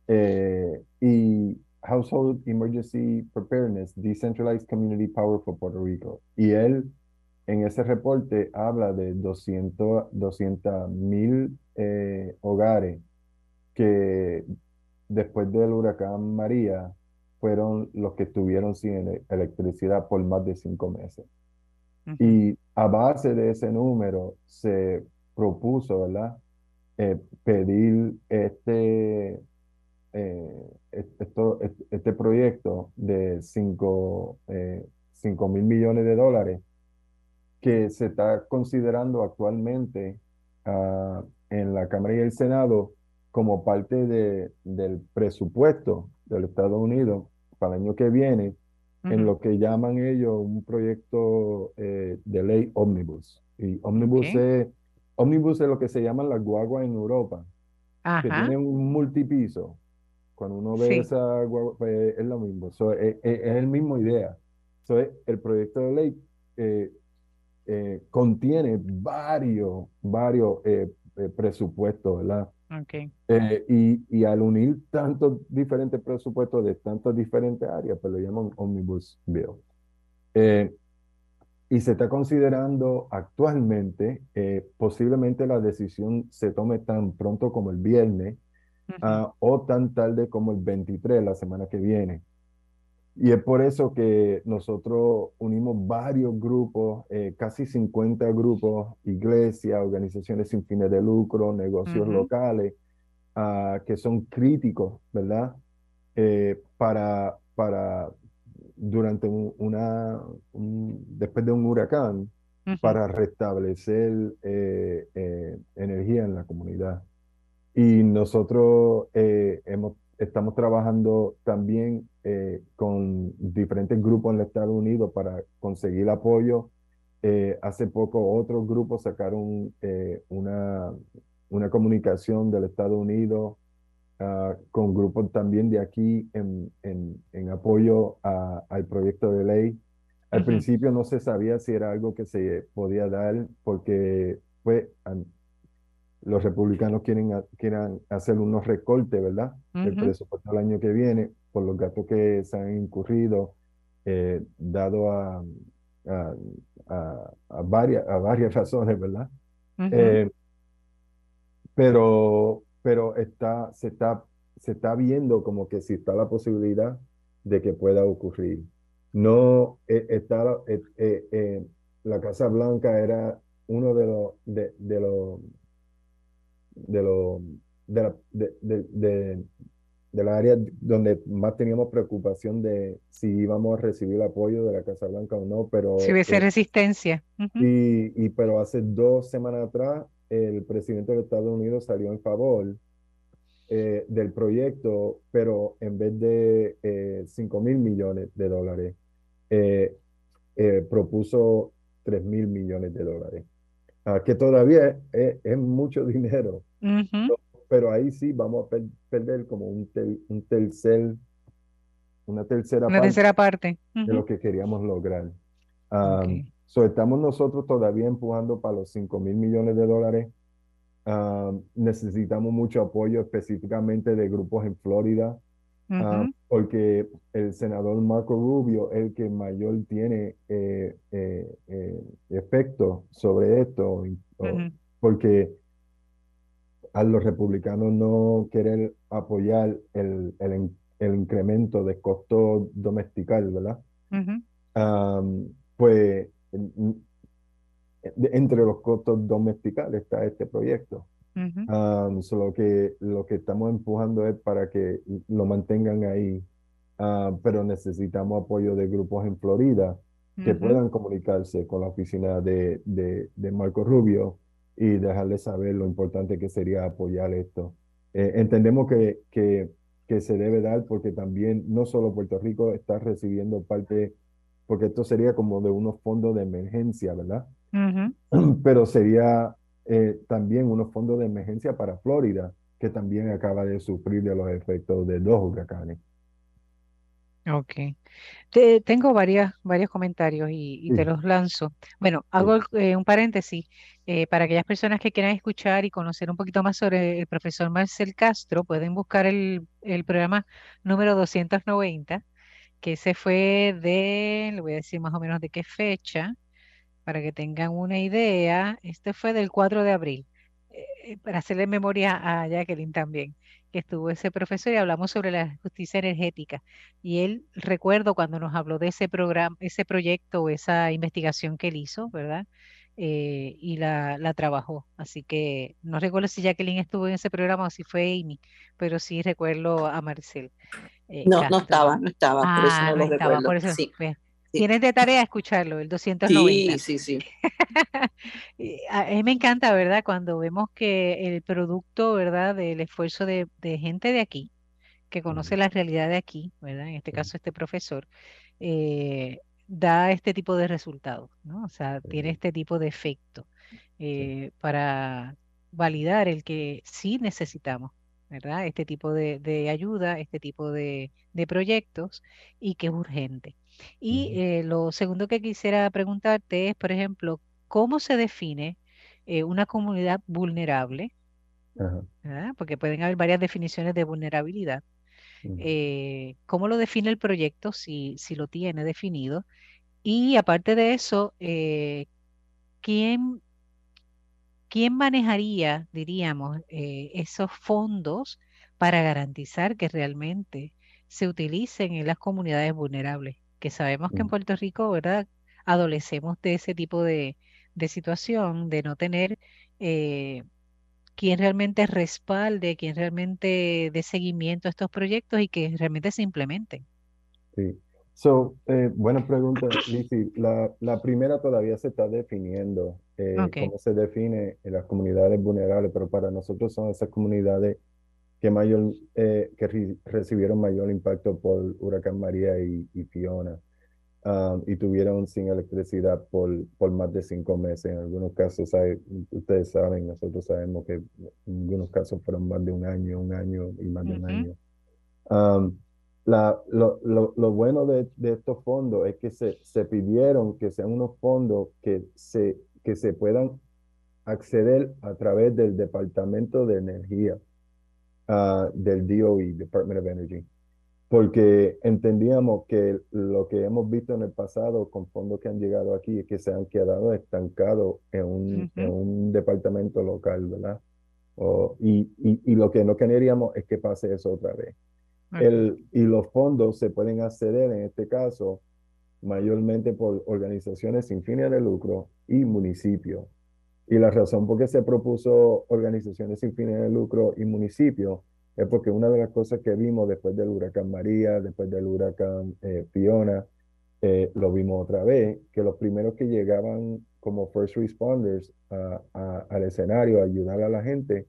Eh, y Household Emergency Preparedness, Decentralized Community Power for Puerto Rico. Y él en ese reporte habla de 200 mil eh, hogares que después del huracán María fueron los que estuvieron sin electricidad por más de cinco meses. Y a base de ese número se propuso, ¿verdad? Eh, pedir este eh, esto, este proyecto de 5 eh, mil millones de dólares que se está considerando actualmente ah, en la Cámara y el Senado como parte de, del presupuesto del Estados Unidos para el año que viene, en lo que llaman ellos un proyecto eh, de ley omnibus. Y omnibus, es, omnibus es lo que se llaman las guaguas en Europa, que tienen un multipiso. Cuando uno ve esa pues, es lo mismo, es, el mismo idea. el proyecto de ley eh, eh, contiene varios, varios presupuestos, ¿verdad? Okay. y, y, al unir tantos diferentes presupuestos de tantas diferentes áreas, pues lo llaman Omnibus Bill. y se está considerando actualmente, eh, posiblemente la decisión se tome tan pronto como el viernes ah, o tan tarde como el 23, la semana que viene. Y es por eso que nosotros unimos varios grupos, eh, casi 50 grupos, iglesias, organizaciones sin fines de lucro, negocios locales, ah, que son críticos, ¿verdad? Eh, para, para durante una, después de un huracán, para restablecer eh, energía en la comunidad. Y nosotros hemos estamos trabajando también eh, con diferentes grupos en el Estados Unidos para conseguir apoyo. Eh, hace poco otros grupos sacaron eh, una, una comunicación del Estados Unidos ah, con grupos también de aquí en, en, apoyo al proyecto de ley. Al principio no se sabía si era algo que se podía dar porque fue los republicanos quieren, quieren hacer unos recortes, ¿verdad? El presupuesto del año que viene, por los gastos que se han incurrido, eh, dado a, a, varias, a varias razones, ¿verdad? Eh, pero pero está, se, está, se está viendo como que si está la posibilidad de que pueda ocurrir. No eh, está la Casa Blanca era uno de los de, de los de, lo, de, la, de, de, de, la área donde más teníamos preocupación de si íbamos a recibir apoyo de la Casa Blanca o no, pero... Si hubiese eh, resistencia. y, y, pero hace dos semanas atrás, el presidente de Estados Unidos salió en favor eh, del proyecto, pero en vez de eh, 5 mil millones de dólares, eh, propuso 3 mil millones de dólares. Ah, que todavía es, mucho dinero, pero ahí sí vamos a perder como un, un tercer, una tercera una parte, tercera parte. de lo que queríamos lograr. so estamos nosotros todavía empujando para los 5 mil millones de dólares. necesitamos mucho apoyo específicamente de grupos en Florida, Ah, porque el senador Marco Rubio es el que mayor tiene eh, eh, eh, efecto sobre esto, porque a los republicanos no querer apoyar el, el, incremento de costo domestical, ¿verdad? pues entre los costos domesticales está este proyecto lo, que, lo que estamos empujando es para que lo mantengan ahí, ah, pero necesitamos apoyo de grupos en Florida que puedan comunicarse con la oficina de, de, Marco Rubio y dejarle saber lo importante que sería apoyar esto. Eh, entendemos que, que, que, se debe dar porque también no solo Puerto Rico está recibiendo parte, porque esto sería como de unos fondos de emergencia, ¿verdad? Pero sería eh, también unos fondos de emergencia para Florida, que también acaba de sufrir de los efectos de dos huracanes. Ok. tengo varias, varios comentarios y, te los lanzo. Bueno, hago eh, un paréntesis eh, para aquellas personas que quieran escuchar y conocer un poquito más sobre el profesor Marcel Castro, pueden buscar el, el programa número 290, que se fue de, le voy a decir más o menos de qué fecha, para que tengan una idea, este fue del 4 de abril, eh, para hacerle memoria a Jacqueline también, que estuvo ese profesor y hablamos sobre la justicia energética. Y él, recuerdo cuando nos habló de ese programa, ese proyecto o esa investigación que él hizo, ¿verdad? Eh, y la, la, trabajó. Así que no recuerdo si Jacqueline estuvo en ese programa o si fue Amy, pero sí recuerdo a Marcel. Eh, no, no estaba, no estaba, por eso no, ah, lo recuerdo. Por eso, sí. Tienes de tarea escucharlo, el 290. Sí, sí, sí. a mí me encanta, ¿verdad? Cuando vemos que el producto, ¿verdad? Del esfuerzo de, gente de aquí, que conoce la realidad de aquí, ¿verdad? En este caso, este profesor, eh, da este tipo de resultados, ¿no? O sea, tiene este tipo de efecto eh, para validar el que sí necesitamos ¿verdad? Este tipo de, ayuda, este tipo de, proyectos y que es urgente. Y eh, lo segundo que quisiera preguntarte es, por ejemplo, ¿cómo se define eh, una comunidad vulnerable? Porque pueden haber varias definiciones de vulnerabilidad. Eh, ¿Cómo lo define el proyecto, si, si lo tiene definido? Y aparte de eso, ¿quién, quién manejaría, diríamos, esos fondos para garantizar que realmente se utilicen en las comunidades vulnerables? Que sabemos que en Mm. Puerto Rico, ¿verdad? Adolecemos de ese tipo de, de situación, de no tener eh, quien realmente respalde, quien realmente dé seguimiento a estos proyectos y que realmente se implementen. Sí. So, eh, buena pregunta, Lizzy. La, la primera todavía se está definiendo, eh, cómo se define en las comunidades vulnerables, pero para nosotros son esas comunidades que mayor, eh, que re- recibieron mayor impacto por Huracán María y, y Fiona, um, y tuvieron sin electricidad por, por más de cinco meses. En algunos casos, hay- ustedes saben, nosotros sabemos que en algunos casos fueron más de un año, un año y más de un Ujú. año. Um, la, lo, lo, lo bueno de, de estos fondos es que se, se pidieron que sean unos fondos que se, que se puedan acceder a través del Departamento de Energía, ah, del DOE, Department of Energy, porque entendíamos que lo que hemos visto en el pasado con fondos que han llegado aquí es que se han quedado estancados en un, en Ujú. un departamento local, ¿verdad? Y, y, y lo que no queríamos es que pase eso otra vez. Ok. El, y los fondos se pueden acceder en este caso mayormente por organizaciones sin fines de lucro y municipios. Y la razón por qué se propuso organizaciones sin fines de lucro y municipios es porque una de las cosas que vimos después del huracán María, después del huracán eh, Fiona, eh, lo vimos otra vez, que los primeros que llegaban como first responders a- a- al escenario a ayudar a la gente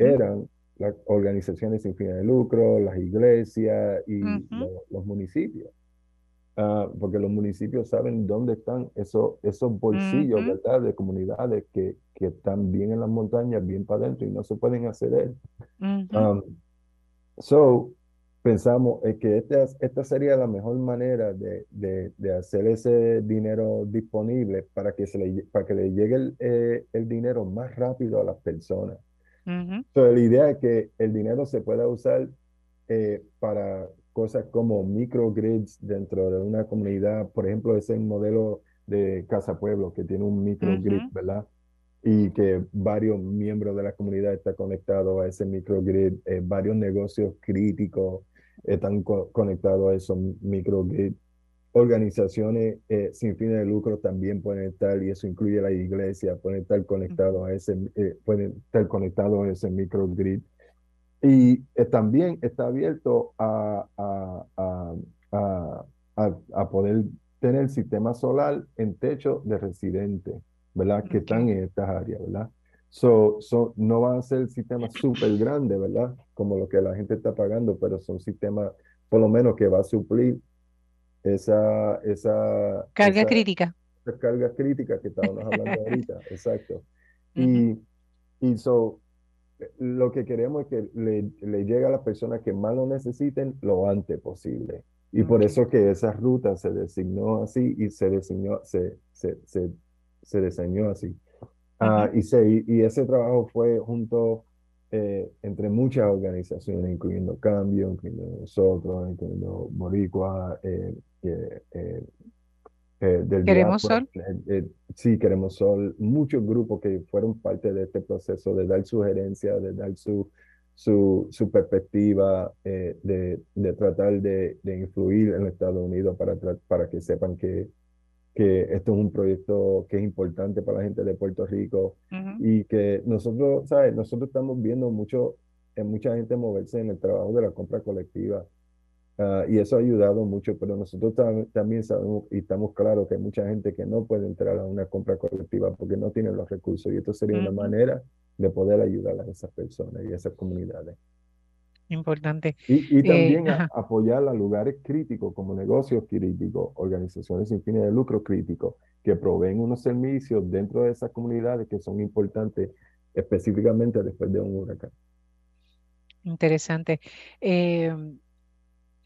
eran las organizaciones sin fines de lucro, las iglesias y los municipios. Ah, porque los municipios saben dónde están esos, esos bolsillos, Ujú. ¿verdad? De comunidades que, que están bien en las montañas, bien para adentro y no se pueden acceder. Ujú. Um, so, pensamos eh, que esta, esta sería la mejor manera de, de, de hacer ese dinero disponible para que, se le, para que le llegue el, eh, el dinero más rápido a las personas. Ujú. So, la idea es que el dinero se pueda usar eh, para cosas como microgrids dentro de una comunidad. Por ejemplo, ese modelo de Casa Pueblo que tiene un microgrid. ¿verdad? Y que varios miembros de la comunidad están conectados a ese microgrid. eh, varios negocios críticos están co- conectados a esos microgrid. Organizaciones eh, sin fines de lucro también pueden estar, y eso incluye la iglesia, pueden estar conectados a ese, eh, pueden estar conectados a ese microgrid. Y eh, también está abierto a, a, a, a, poder tener sistema solar en techo de residentes, ¿verdad? Que están en estas áreas, ¿verdad? So, so, no van a ser sistemas súper grandes, ¿verdad? Como lo que la gente está pagando, pero son sistemas, por lo menos, que va a suplir esa, esa, Carga esa, crítica. esas cargas críticas que estábamos hablando ahorita, exacto. Y, y so, lo que queremos es que le, le llegue a las personas que más lo necesiten lo antes posible. Y por eso que esa ruta se designó así y se diseñó, se, se, se, se diseñó así. Ujú. y, se, y, y ese trabajo fue junto eh, entre muchas organizaciones, incluyendo Cambio, incluyendo nosotros, incluyendo Boricua, eh, eh, eh, del Queremos sol. eh, eh, sí, Queremos Sol, muchos grupos que fueron parte de este proceso de dar sugerencias, de dar su, su, su perspectiva, eh, de, de tratar de, de influir en los Estados Unidos para, para que sepan que, que esto es un proyecto que es importante para la gente de Puerto Rico Ujú. y que nosotros, ¿sabes? Nosotros estamos viendo mucho, en mucha gente moverse en el trabajo de la compra colectiva. Ah, y eso ha ayudado mucho, pero nosotros tam- también sabemos y estamos claros que hay mucha gente que no puede entrar a una compra colectiva porque no tienen los recursos y esto sería una Ujú. manera de poder ayudar a esas personas y a esas comunidades. Importante. Y, y Eh, también a- ajá. apoyar a lugares críticos como negocios críticos, organizaciones sin fines de lucro críticos que proveen unos servicios dentro de esas comunidades que son importantes específicamente después de un huracán. Interesante. Eh,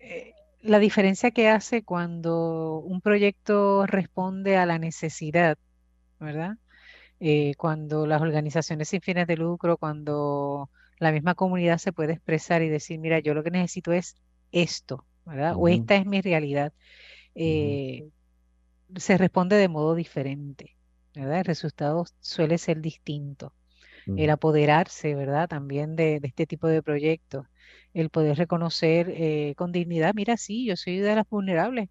eh, la diferencia que hace cuando un proyecto responde a la necesidad, ¿verdad? Eh, cuando las organizaciones sin fines de lucro, cuando la misma comunidad se puede expresar y decir, mira, yo lo que necesito es esto, ¿verdad? O esta es mi realidad. Eh, se responde de modo diferente, ¿verdad? El resultado suele ser distinto. El apoderarse, ¿verdad? También de, este tipo de proyectos, el poder reconocer eh, con dignidad, mira, sí, yo soy de las vulnerables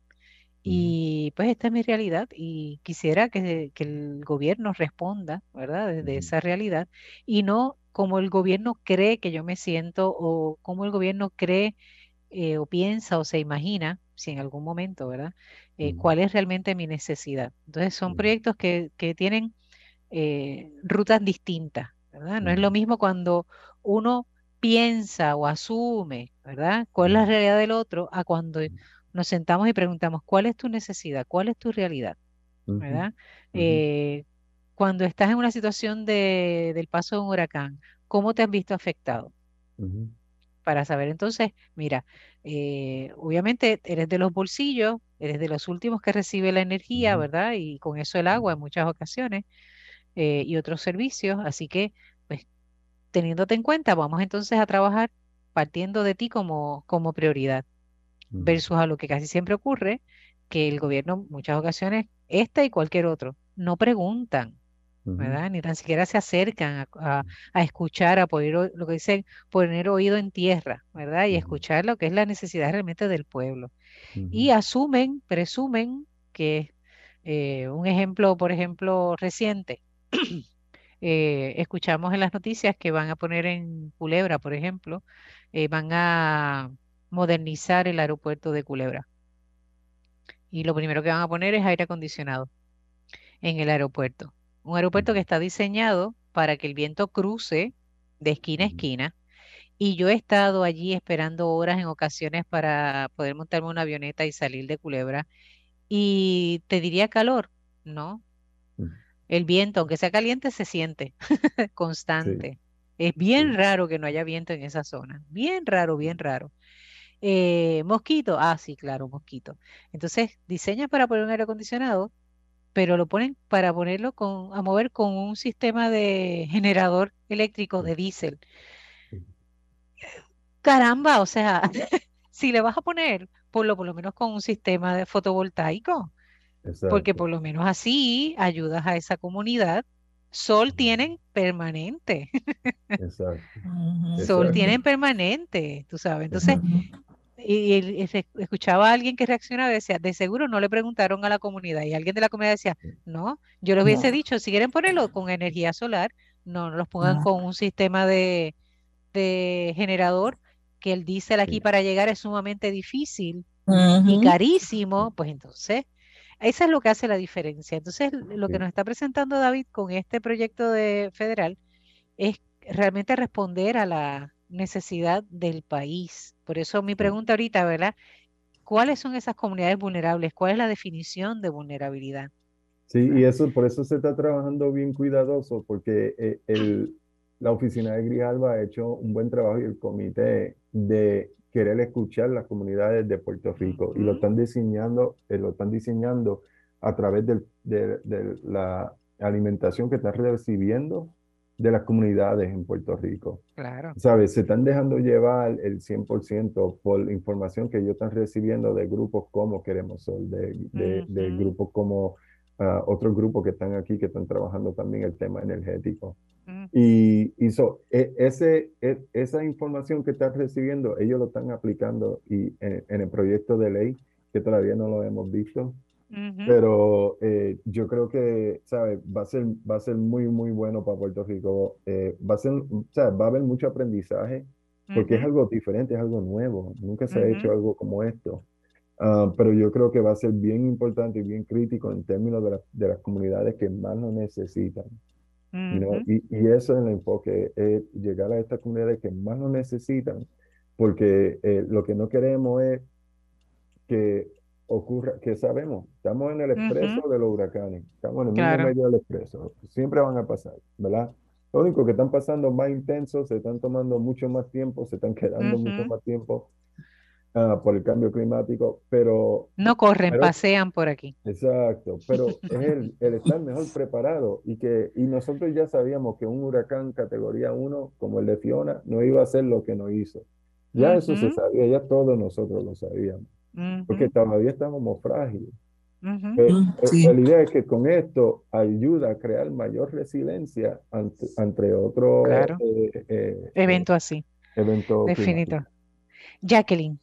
y pues esta es mi realidad y quisiera que, el gobierno responda, ¿verdad? Desde esa realidad y no como el gobierno cree que yo me siento o como el gobierno cree eh, o piensa o se imagina, si en algún momento, ¿verdad? Eh, cuál es realmente mi necesidad. Entonces son proyectos que, tienen eh, rutas distintas, ¿verdad? No es lo mismo cuando uno piensa o asume, ¿verdad? ¿Cuál es la realidad del otro? A cuando nos sentamos y preguntamos, ¿cuál es tu necesidad? ¿Cuál es tu realidad? ¿Verdad? cuando estás en una situación de, del paso de un huracán, ¿cómo te has visto afectado? Para saber entonces, mira, eh, obviamente eres de los bolsillos, eres de los últimos que recibe la energía, ¿verdad? Y con eso el agua en muchas ocasiones eh, y otros servicios. Así que, pues, teniéndote en cuenta, vamos entonces a trabajar partiendo de ti como, como prioridad, versus a lo que casi siempre ocurre, que el gobierno en muchas ocasiones, esta y cualquier otro, no preguntan, ¿verdad? Ni tan siquiera se acercan a, escuchar, a poder, lo que dicen, poner oído en tierra, ¿verdad? Y escuchar lo que es la necesidad realmente del pueblo. Y asumen, presumen que eh, un ejemplo, por ejemplo, reciente, eh, escuchamos en las noticias que van a poner en Culebra, por ejemplo, eh, van a modernizar el aeropuerto de Culebra. Y lo primero que van a poner es aire acondicionado en el aeropuerto. Un aeropuerto que está diseñado para que el viento cruce de esquina a esquina. Y yo he estado allí esperando horas en ocasiones para poder montarme una avioneta y salir de Culebra. Y te diría calor, ¿no? El viento, aunque sea caliente, se siente constante. Es bien raro que no haya viento en esa zona. Bien raro, bien raro. Eh, mosquito, ah, sí, claro, mosquito. Entonces, diseñas para poner un aire acondicionado pero lo ponen para ponerlo con, a mover con un sistema de generador eléctrico de diésel. Caramba, o sea, si le vas a poner, por lo, por lo menos con un sistema de fotovoltaico, porque por lo menos así ayudas a esa comunidad. Sol tienen permanente. Exacto. Sol tienen permanente, tú sabes. Entonces, y, escuchaba a alguien que reaccionaba y decía, de seguro no le preguntaron a la comunidad. Y alguien de la comunidad decía, no, yo les hubiese dicho, si quieren ponerlo con energía solar, no, no los pongan con un sistema de, generador, que el diésel aquí para llegar es sumamente difícil y carísimo, pues entonces, eso es lo que hace la diferencia. Entonces, lo que nos está presentando David con este proyecto de federal es realmente responder a la necesidad del país. Por eso mi pregunta ahorita, ¿verdad? ¿Cuáles son esas comunidades vulnerables? ¿Cuál es la definición de vulnerabilidad? Sí, y eso por eso se está trabajando bien cuidadoso, porque eh, el, la oficina de Grijalba ha hecho un buen trabajo y el comité de querer escuchar las comunidades de Puerto Rico y lo están diseñando, eh, lo están diseñando a través de, de, la alimentación que están recibiendo de las comunidades en Puerto Rico. Claro. ¿Sabes? Se están dejando llevar el 100% por información que ellos están recibiendo de grupos como Queremos Sol, de, de, grupos como uh, otros grupos que están aquí que están trabajando también el tema energético. Y, y e, ese, e, esa información que están recibiendo, ellos lo están aplicando y en, en el proyecto de ley, que todavía no lo hemos visto, pero eh, yo creo que, ¿sabes? Va a ser, va a ser muy, muy bueno para Puerto Rico. Eh, va a ser, Va a haber mucho aprendizaje porque es algo diferente, es algo nuevo. Nunca se ha hecho algo como esto. Ah, pero yo creo que va a ser bien importante y bien crítico en términos de, de las comunidades que más lo necesitan. y, y, eso es el enfoque, es llegar a estas comunidades que más lo necesitan, porque eh, lo que no queremos es que ocurra, que sabemos, estamos en el expreso de los huracanes, estamos en el medio del expreso, siempre van a pasar, ¿verdad? Lo único que están pasando más intenso, se están tomando mucho más tiempo, se están quedando mucho más tiempo ah, por el cambio climático, pero... No corren, pasean por aquí. Exacto, pero es el, el, estar mejor preparado y que y nosotros ya sabíamos que un huracán categoría 1 como el de Fiona no iba a hacer lo que nos hizo. Ya eso se sabía, ya todos nosotros lo sabíamos porque todavía estábamos frágiles. La idea es que con esto ayuda a crear mayor resiliencia entre otros eventos así. Eventos Definito. Jacqueline.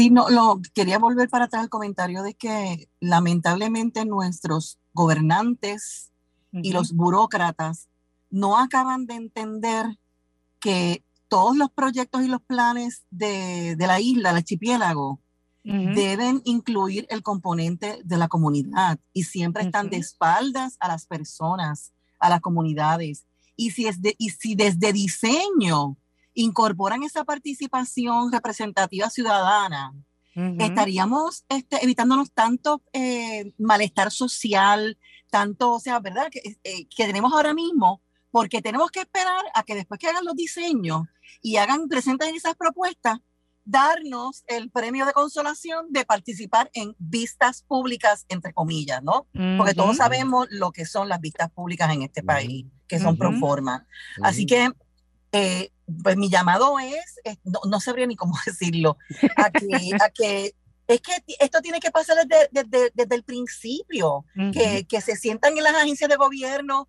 Sí, no, lo, quería volver para atrás al comentario de que lamentablemente nuestros gobernantes y los burócratas no acaban de entender que todos los proyectos y los planes de, de la isla, del archipiélago, deben incluir el componente de la comunidad y siempre están de espaldas a las personas, a las comunidades. Y si, es de, y si desde diseño incorporan esa participación representativa ciudadana, estaríamos este, evitándonos tanto eh, malestar social, tanto, o sea, ¿verdad? Que, eh, que tenemos ahora mismo, porque tenemos que esperar a que después que hagan los diseños y hagan, presenten esas propuestas, darnos el premio de consolación de participar en vistas públicas, entre comillas, ¿no? Porque todos sabemos lo que son las vistas públicas en este país, que son pro forma. Así que eh, pues mi llamado es, no, sabría ni cómo decirlo, a que, a que es que esto tiene que pasar desde, desde, el principio, que, que, se sientan en las agencias de gobierno,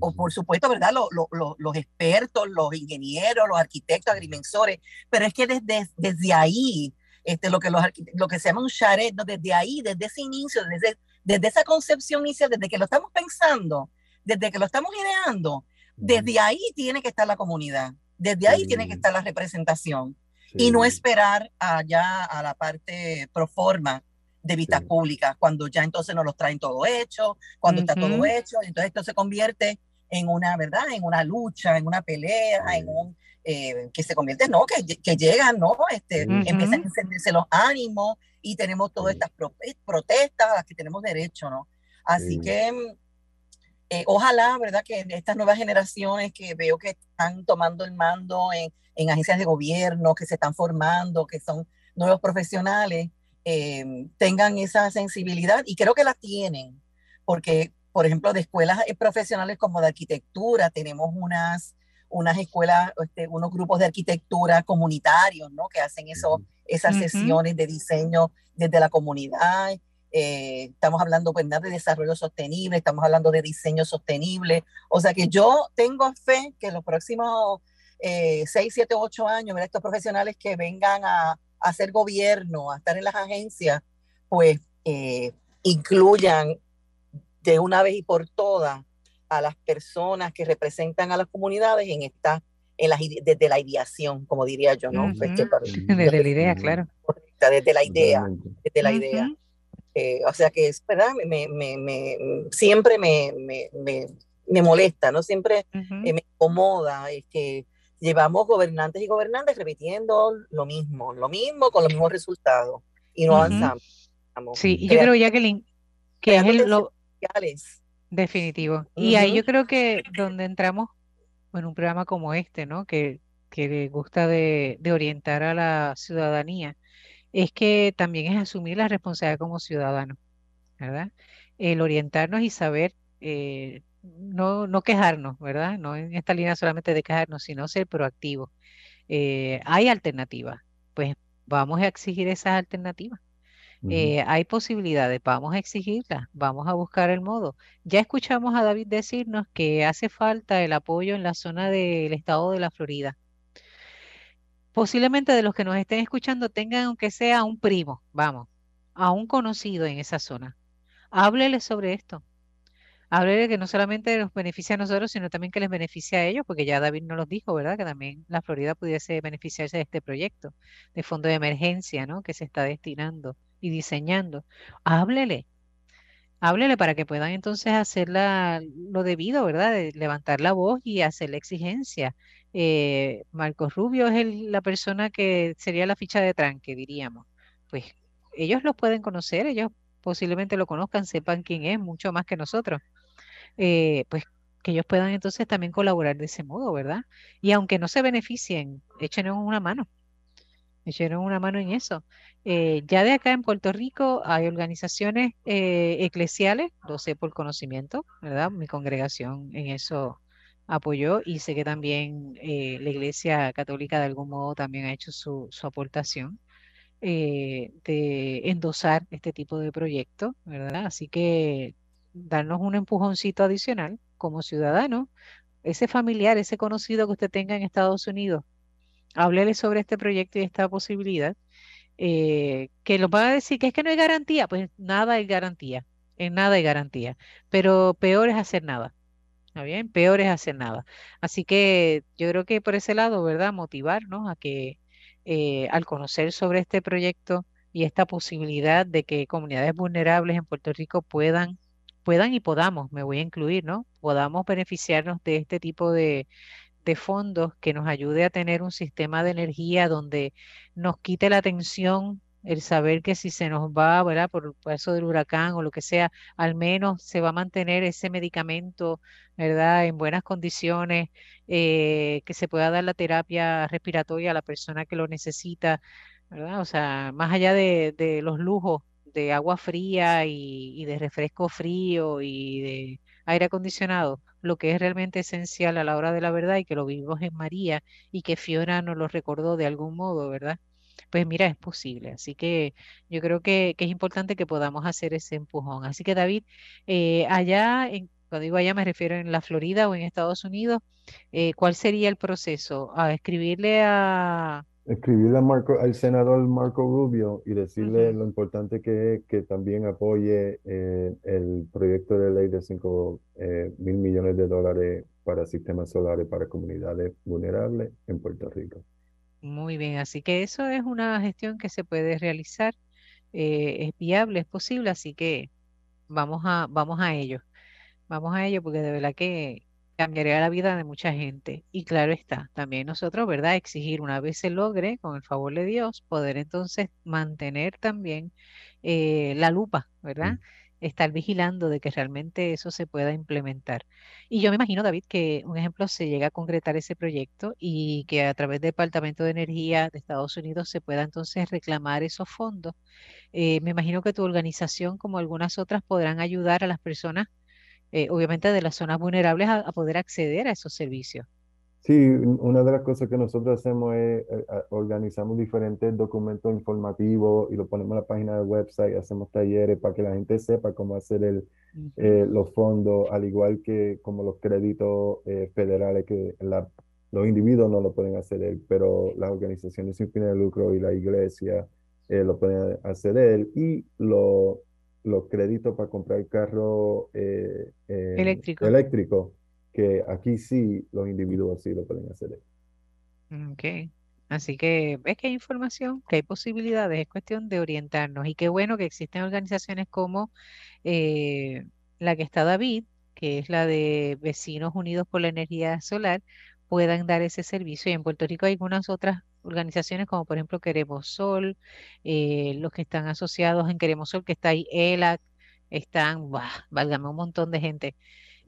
o por supuesto, ¿verdad? Los, los, los expertos, los ingenieros, los arquitectos, agrimensores, pero es que desde, desde ahí, este, lo, que los, lo que se llama un charet, ¿no? desde ahí, desde ese inicio, desde, desde esa concepción inicial, desde que lo estamos pensando, desde que lo estamos ideando, desde ahí tiene que estar la comunidad, desde ahí tiene que estar la representación y no esperar allá a la parte pro forma de vistas públicas, cuando ya entonces nos los traen todo hecho, cuando está todo hecho, entonces esto se convierte en una, ¿verdad? En una lucha, en una pelea, en un, eh, que se convierte, ¿no? Que, que llegan, ¿no? Este, Empiezan a encenderse los ánimos y tenemos todas estas protestas a las que tenemos derecho, ¿no? Así que eh, ojalá, ¿verdad? Que estas nuevas generaciones que veo que están tomando el mando en, en agencias de gobierno, que se están formando, que son nuevos profesionales, eh, tengan esa sensibilidad y creo que la tienen, porque, por ejemplo, de escuelas eh, profesionales como de arquitectura, tenemos unas, unas escuelas, este, unos grupos de arquitectura comunitarios, ¿no? Que hacen eso, esas sesiones de diseño desde la comunidad eh, estamos hablando pues, de desarrollo sostenible, estamos hablando de diseño sostenible. O sea que yo tengo fe que en los próximos eh, 6, 7, 8 años, estos profesionales que vengan a, hacer gobierno, a estar en las agencias, pues eh, incluyan de una vez y por todas a las personas que representan a las comunidades en esta, en la, desde la ideación, como diría yo, ¿no? Pues desde la idea, claro. Desde la idea, desde la idea. Eh, o sea que es verdad, me, me, me, siempre me, molesta, ¿no? Siempre eh, me incomoda es que llevamos gobernantes y gobernantes repitiendo lo mismo, lo mismo con los mismos resultados y no avanzamos. Sí, y yo creo, Jacqueline, que es el, lo definitivo. Y ahí yo creo que donde entramos en un programa como este, ¿no? Que, que gusta de, de orientar a la ciudadanía es que también es asumir la responsabilidad como ciudadano, ¿verdad? El orientarnos y saber, eh, no, no quejarnos, ¿verdad? No en esta línea solamente de quejarnos, sino ser proactivos. Eh, hay alternativas, pues vamos a exigir esas alternativas. Eh, hay posibilidades, vamos a exigirlas, vamos a buscar el modo. Ya escuchamos a David decirnos que hace falta el apoyo en la zona del estado de la Florida posiblemente de los que nos estén escuchando tengan aunque sea un primo, vamos, a un conocido en esa zona. Háblele sobre esto. Háblele que no solamente nos beneficia a nosotros, sino también que les beneficia a ellos, porque ya David nos los dijo, ¿verdad? Que también la Florida pudiese beneficiarse de este proyecto de fondo de emergencia, ¿no? Que se está destinando y diseñando. Háblele, háblele para que puedan entonces hacer lo debido, ¿verdad? De levantar la voz y hacer la exigencia eh, Marcos Rubio es la persona que sería la ficha de tranque, diríamos. Pues ellos lo pueden conocer, ellos posiblemente lo conozcan, sepan quién es, mucho más que nosotros. Eh, pues que ellos puedan entonces también colaborar de ese modo, ¿verdad? Y aunque no se beneficien, échenos una mano, echenos una mano en eso. Eh, ya de acá en Puerto Rico hay organizaciones eclesiales, lo sé por conocimiento, ¿verdad? Mi congregación en eso apoyó y sé que también eh, la Iglesia Católica de algún modo también ha hecho su, su aportación. eh, de endosar este tipo de proyectos, ¿verdad? Así que darnos un empujoncito adicional como ciudadano, ese familiar, ese conocido que usted tenga en Estados Unidos, háblele sobre este proyecto y esta posibilidad, eh, que lo va a decir que es que no hay garantía, pues nada hay garantía, en nada hay garantía, pero peor es hacer nada. ¿Está bien? Peor es hacer nada. Así que yo creo que por ese lado, ¿verdad? Motivarnos a que eh, al conocer sobre este proyecto y esta posibilidad de que comunidades vulnerables en Puerto Rico puedan, puedan y podamos, me voy a incluir, ¿no? Podamos beneficiarnos de este tipo de, de fondos que nos ayude a tener un sistema de energía donde nos quite la tensión el saber que si se nos va, ¿verdad? Por, por eso del huracán o lo que sea, al menos se va a mantener ese medicamento, ¿verdad? En buenas condiciones, eh, que se pueda dar la terapia respiratoria a la persona que lo necesita, ¿verdad? O sea, más allá de, de los lujos de agua fría y, y de refresco frío y de aire acondicionado, lo que es realmente esencial a la hora de la verdad y que lo vivimos en María y que Fiona nos lo recordó de algún modo, ¿verdad? Pues mira, es posible. Así que yo creo que, que es importante que podamos hacer ese empujón. Así que David, eh, allá, en, cuando digo allá me refiero en la Florida o en Estados Unidos, eh, ¿cuál sería el proceso? A escribirle a... Escribirle a Marco, al senador Marco Rubio y decirle lo importante que es que también apoye eh, el proyecto de ley de 5 mil millones de dólares para sistemas solares para comunidades vulnerables en Puerto Rico. Muy bien, así que eso es una gestión que se puede realizar, eh, es viable, es posible, así que vamos a, vamos a ello. Vamos a ello porque de verdad que cambiaría la vida de mucha gente. Y claro está, también nosotros, ¿verdad? Exigir una vez se logre, con el favor de Dios, poder entonces mantener también eh, la lupa, ¿verdad? Estar vigilando de que realmente eso se pueda implementar. Y yo me imagino, David, que un ejemplo se llega a concretar ese proyecto y que a través del Departamento de Energía de Estados Unidos se pueda entonces reclamar esos fondos. Eh, me imagino que tu organización, como algunas otras, podrán ayudar a las personas eh, obviamente de las zonas vulnerables a, a poder acceder a esos servicios. Sí, un- una de las cosas que nosotros hacemos es eh, organizamos diferentes documentos informativos y lo ponemos en la página del website, hacemos talleres para que la gente sepa cómo hacer el, eh, los fondos, al igual que como los créditos eh, federales que la- los individuos no lo pueden hacer, pero las organizaciones sin fines de lucro y la iglesia eh, lo pueden hacer y lo- los créditos para comprar carro eh, Eléctrico. eléctrico que aquí sí los individuos sí lo pueden hacer. Ok. Así que ves que hay información, que hay posibilidades, es cuestión de orientarnos. Y qué bueno que existen organizaciones como eh, la que está David, que es la de Vecinos Unidos por la Energía Solar, puedan dar ese servicio. Y en Puerto Rico hay algunas otras organizaciones, como por ejemplo Queremos Sol, eh, los que están asociados en Queremos Sol, que está ahí ELAC, están, ¡buah! válgame, un montón de gente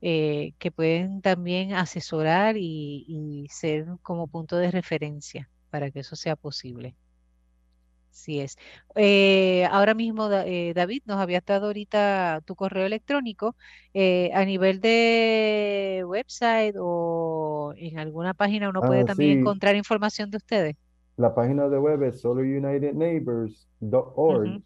eh, que pueden también asesorar y, y ser como punto de referencia para que eso sea posible. Sí es. Eh, ahora mismo, eh, David, nos habías dado ahorita tu correo electrónico. a nivel de website o en alguna página uno puede Ah, también sí, encontrar información de ustedes. la página de web es solounitedneighbors.org Ujú,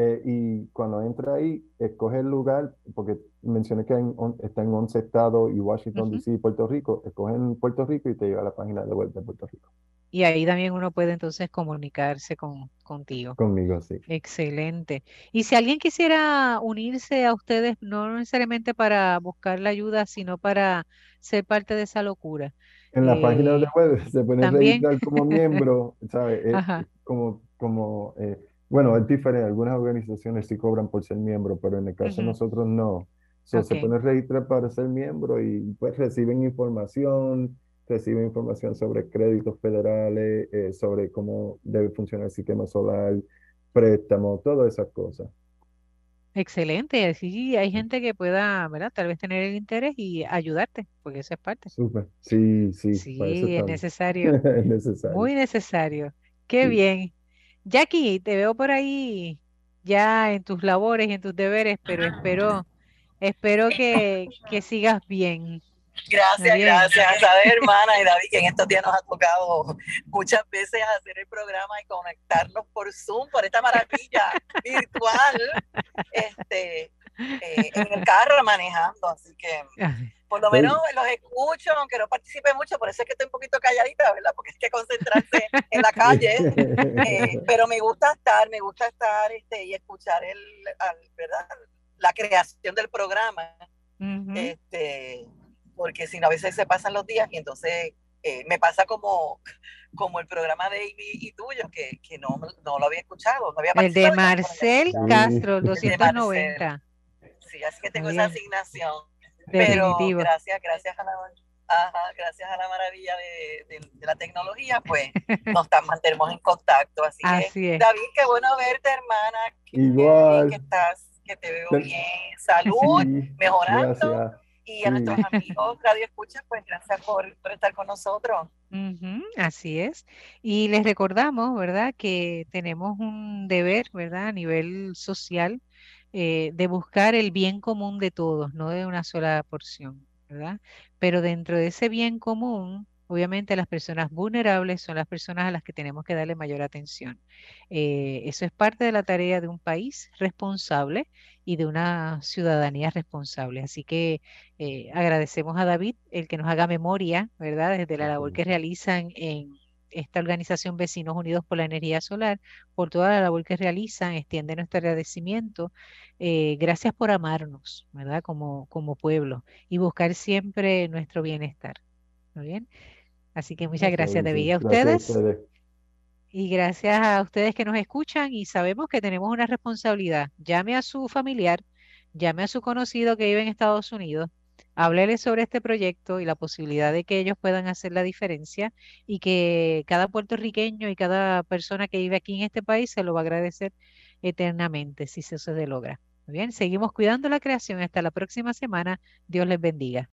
eh, y cuando entra ahí, escoge el lugar, porque mencioné que en on- está en 11 estados y Washington. D.C. y Puerto Rico, escoge en Puerto Rico y te lleva a la página de web de Puerto Rico. Y ahí también uno puede entonces comunicarse con, contigo. Conmigo, sí. Excelente. Y si alguien quisiera unirse a ustedes, no necesariamente para buscar la ayuda, sino para ser parte de esa locura, En la página de eh, web se puede también, registrar como miembro, ¿sabes? Eh, como, como, eh, bueno, es diferente. Algunas organizaciones sí cobran por ser miembro, pero en el caso de nosotros no. So, se ok, pueden registrar para ser miembro y pues reciben información, reciben información sobre créditos federales, eh, sobre cómo debe funcionar el sistema solar, préstamos, todas esas cosas. excelente. Así hay gente que pueda, ¿verdad? Tal vez tener el interés y ayudarte, porque eso es parte. Súper. Sí, sí, Sí, es necesario, Es necesario. muy necesario. Qué Sí. bien. Jackie, te veo por ahí ya en tus labores y en tus deberes, pero espero, espero que, que sigas bien. Gracias, gracias. A ver, hermana y David, que en estos días nos ha tocado muchas veces hacer el programa y conectarnos por Zoom, por esta maravilla virtual, este, eh, en el carro manejando. Así que por lo menos los escucho, aunque no participe mucho, por eso es que estoy un poquito calladita, ¿verdad? Porque es que concentrarse en la calle. Eh, pero me gusta estar, me gusta estar este, y escuchar el, ¿verdad? la creación del programa. este, porque si no, a veces se pasan los días y entonces eh, me pasa como, como el programa de Amy y tuyo, que, que no, no, lo había escuchado. el de Marcel Castro, 290. Sí, así que tengo esa asignación. Pero gracias, gracias a la, gracias a la maravilla de, la tecnología, pues nos mantenemos en contacto. Así, que, David, qué bueno verte, hermana. Igual. Que, estás, que te veo bien. Salud, mejorando. Y a nuestros amigos Radio Escucha, pues gracias por, estar con nosotros. así es. Y les recordamos, ¿verdad?, que tenemos un deber, ¿verdad?, a nivel social eh, de buscar el bien común de todos, no de una sola porción, ¿verdad? Pero dentro de ese bien común, obviamente las personas vulnerables son las personas a las que tenemos que darle mayor atención. Eh, eso es parte de la tarea de un país responsable y de una ciudadanía responsable. Así que eh, agradecemos a David el que nos haga memoria, ¿verdad? Desde la labor que realizan en esta organización Vecinos Unidos por la Energía Solar, por toda la labor que realizan, extiende nuestro agradecimiento. Eh, gracias por amarnos, ¿verdad? Como, como pueblo y buscar siempre nuestro bienestar. ¿Muy bien? Así que muchas gracias, David, a ustedes. Y gracias a ustedes que nos escuchan y sabemos que tenemos una responsabilidad. Llame a su familiar, llame a su conocido que vive en Estados Unidos Háblele sobre este proyecto y la posibilidad de que ellos puedan hacer la diferencia y que cada puertorriqueño y cada persona que vive aquí en este país se lo va a agradecer eternamente si eso se logra. Bien, seguimos cuidando la creación. Hasta la próxima semana. Dios les bendiga.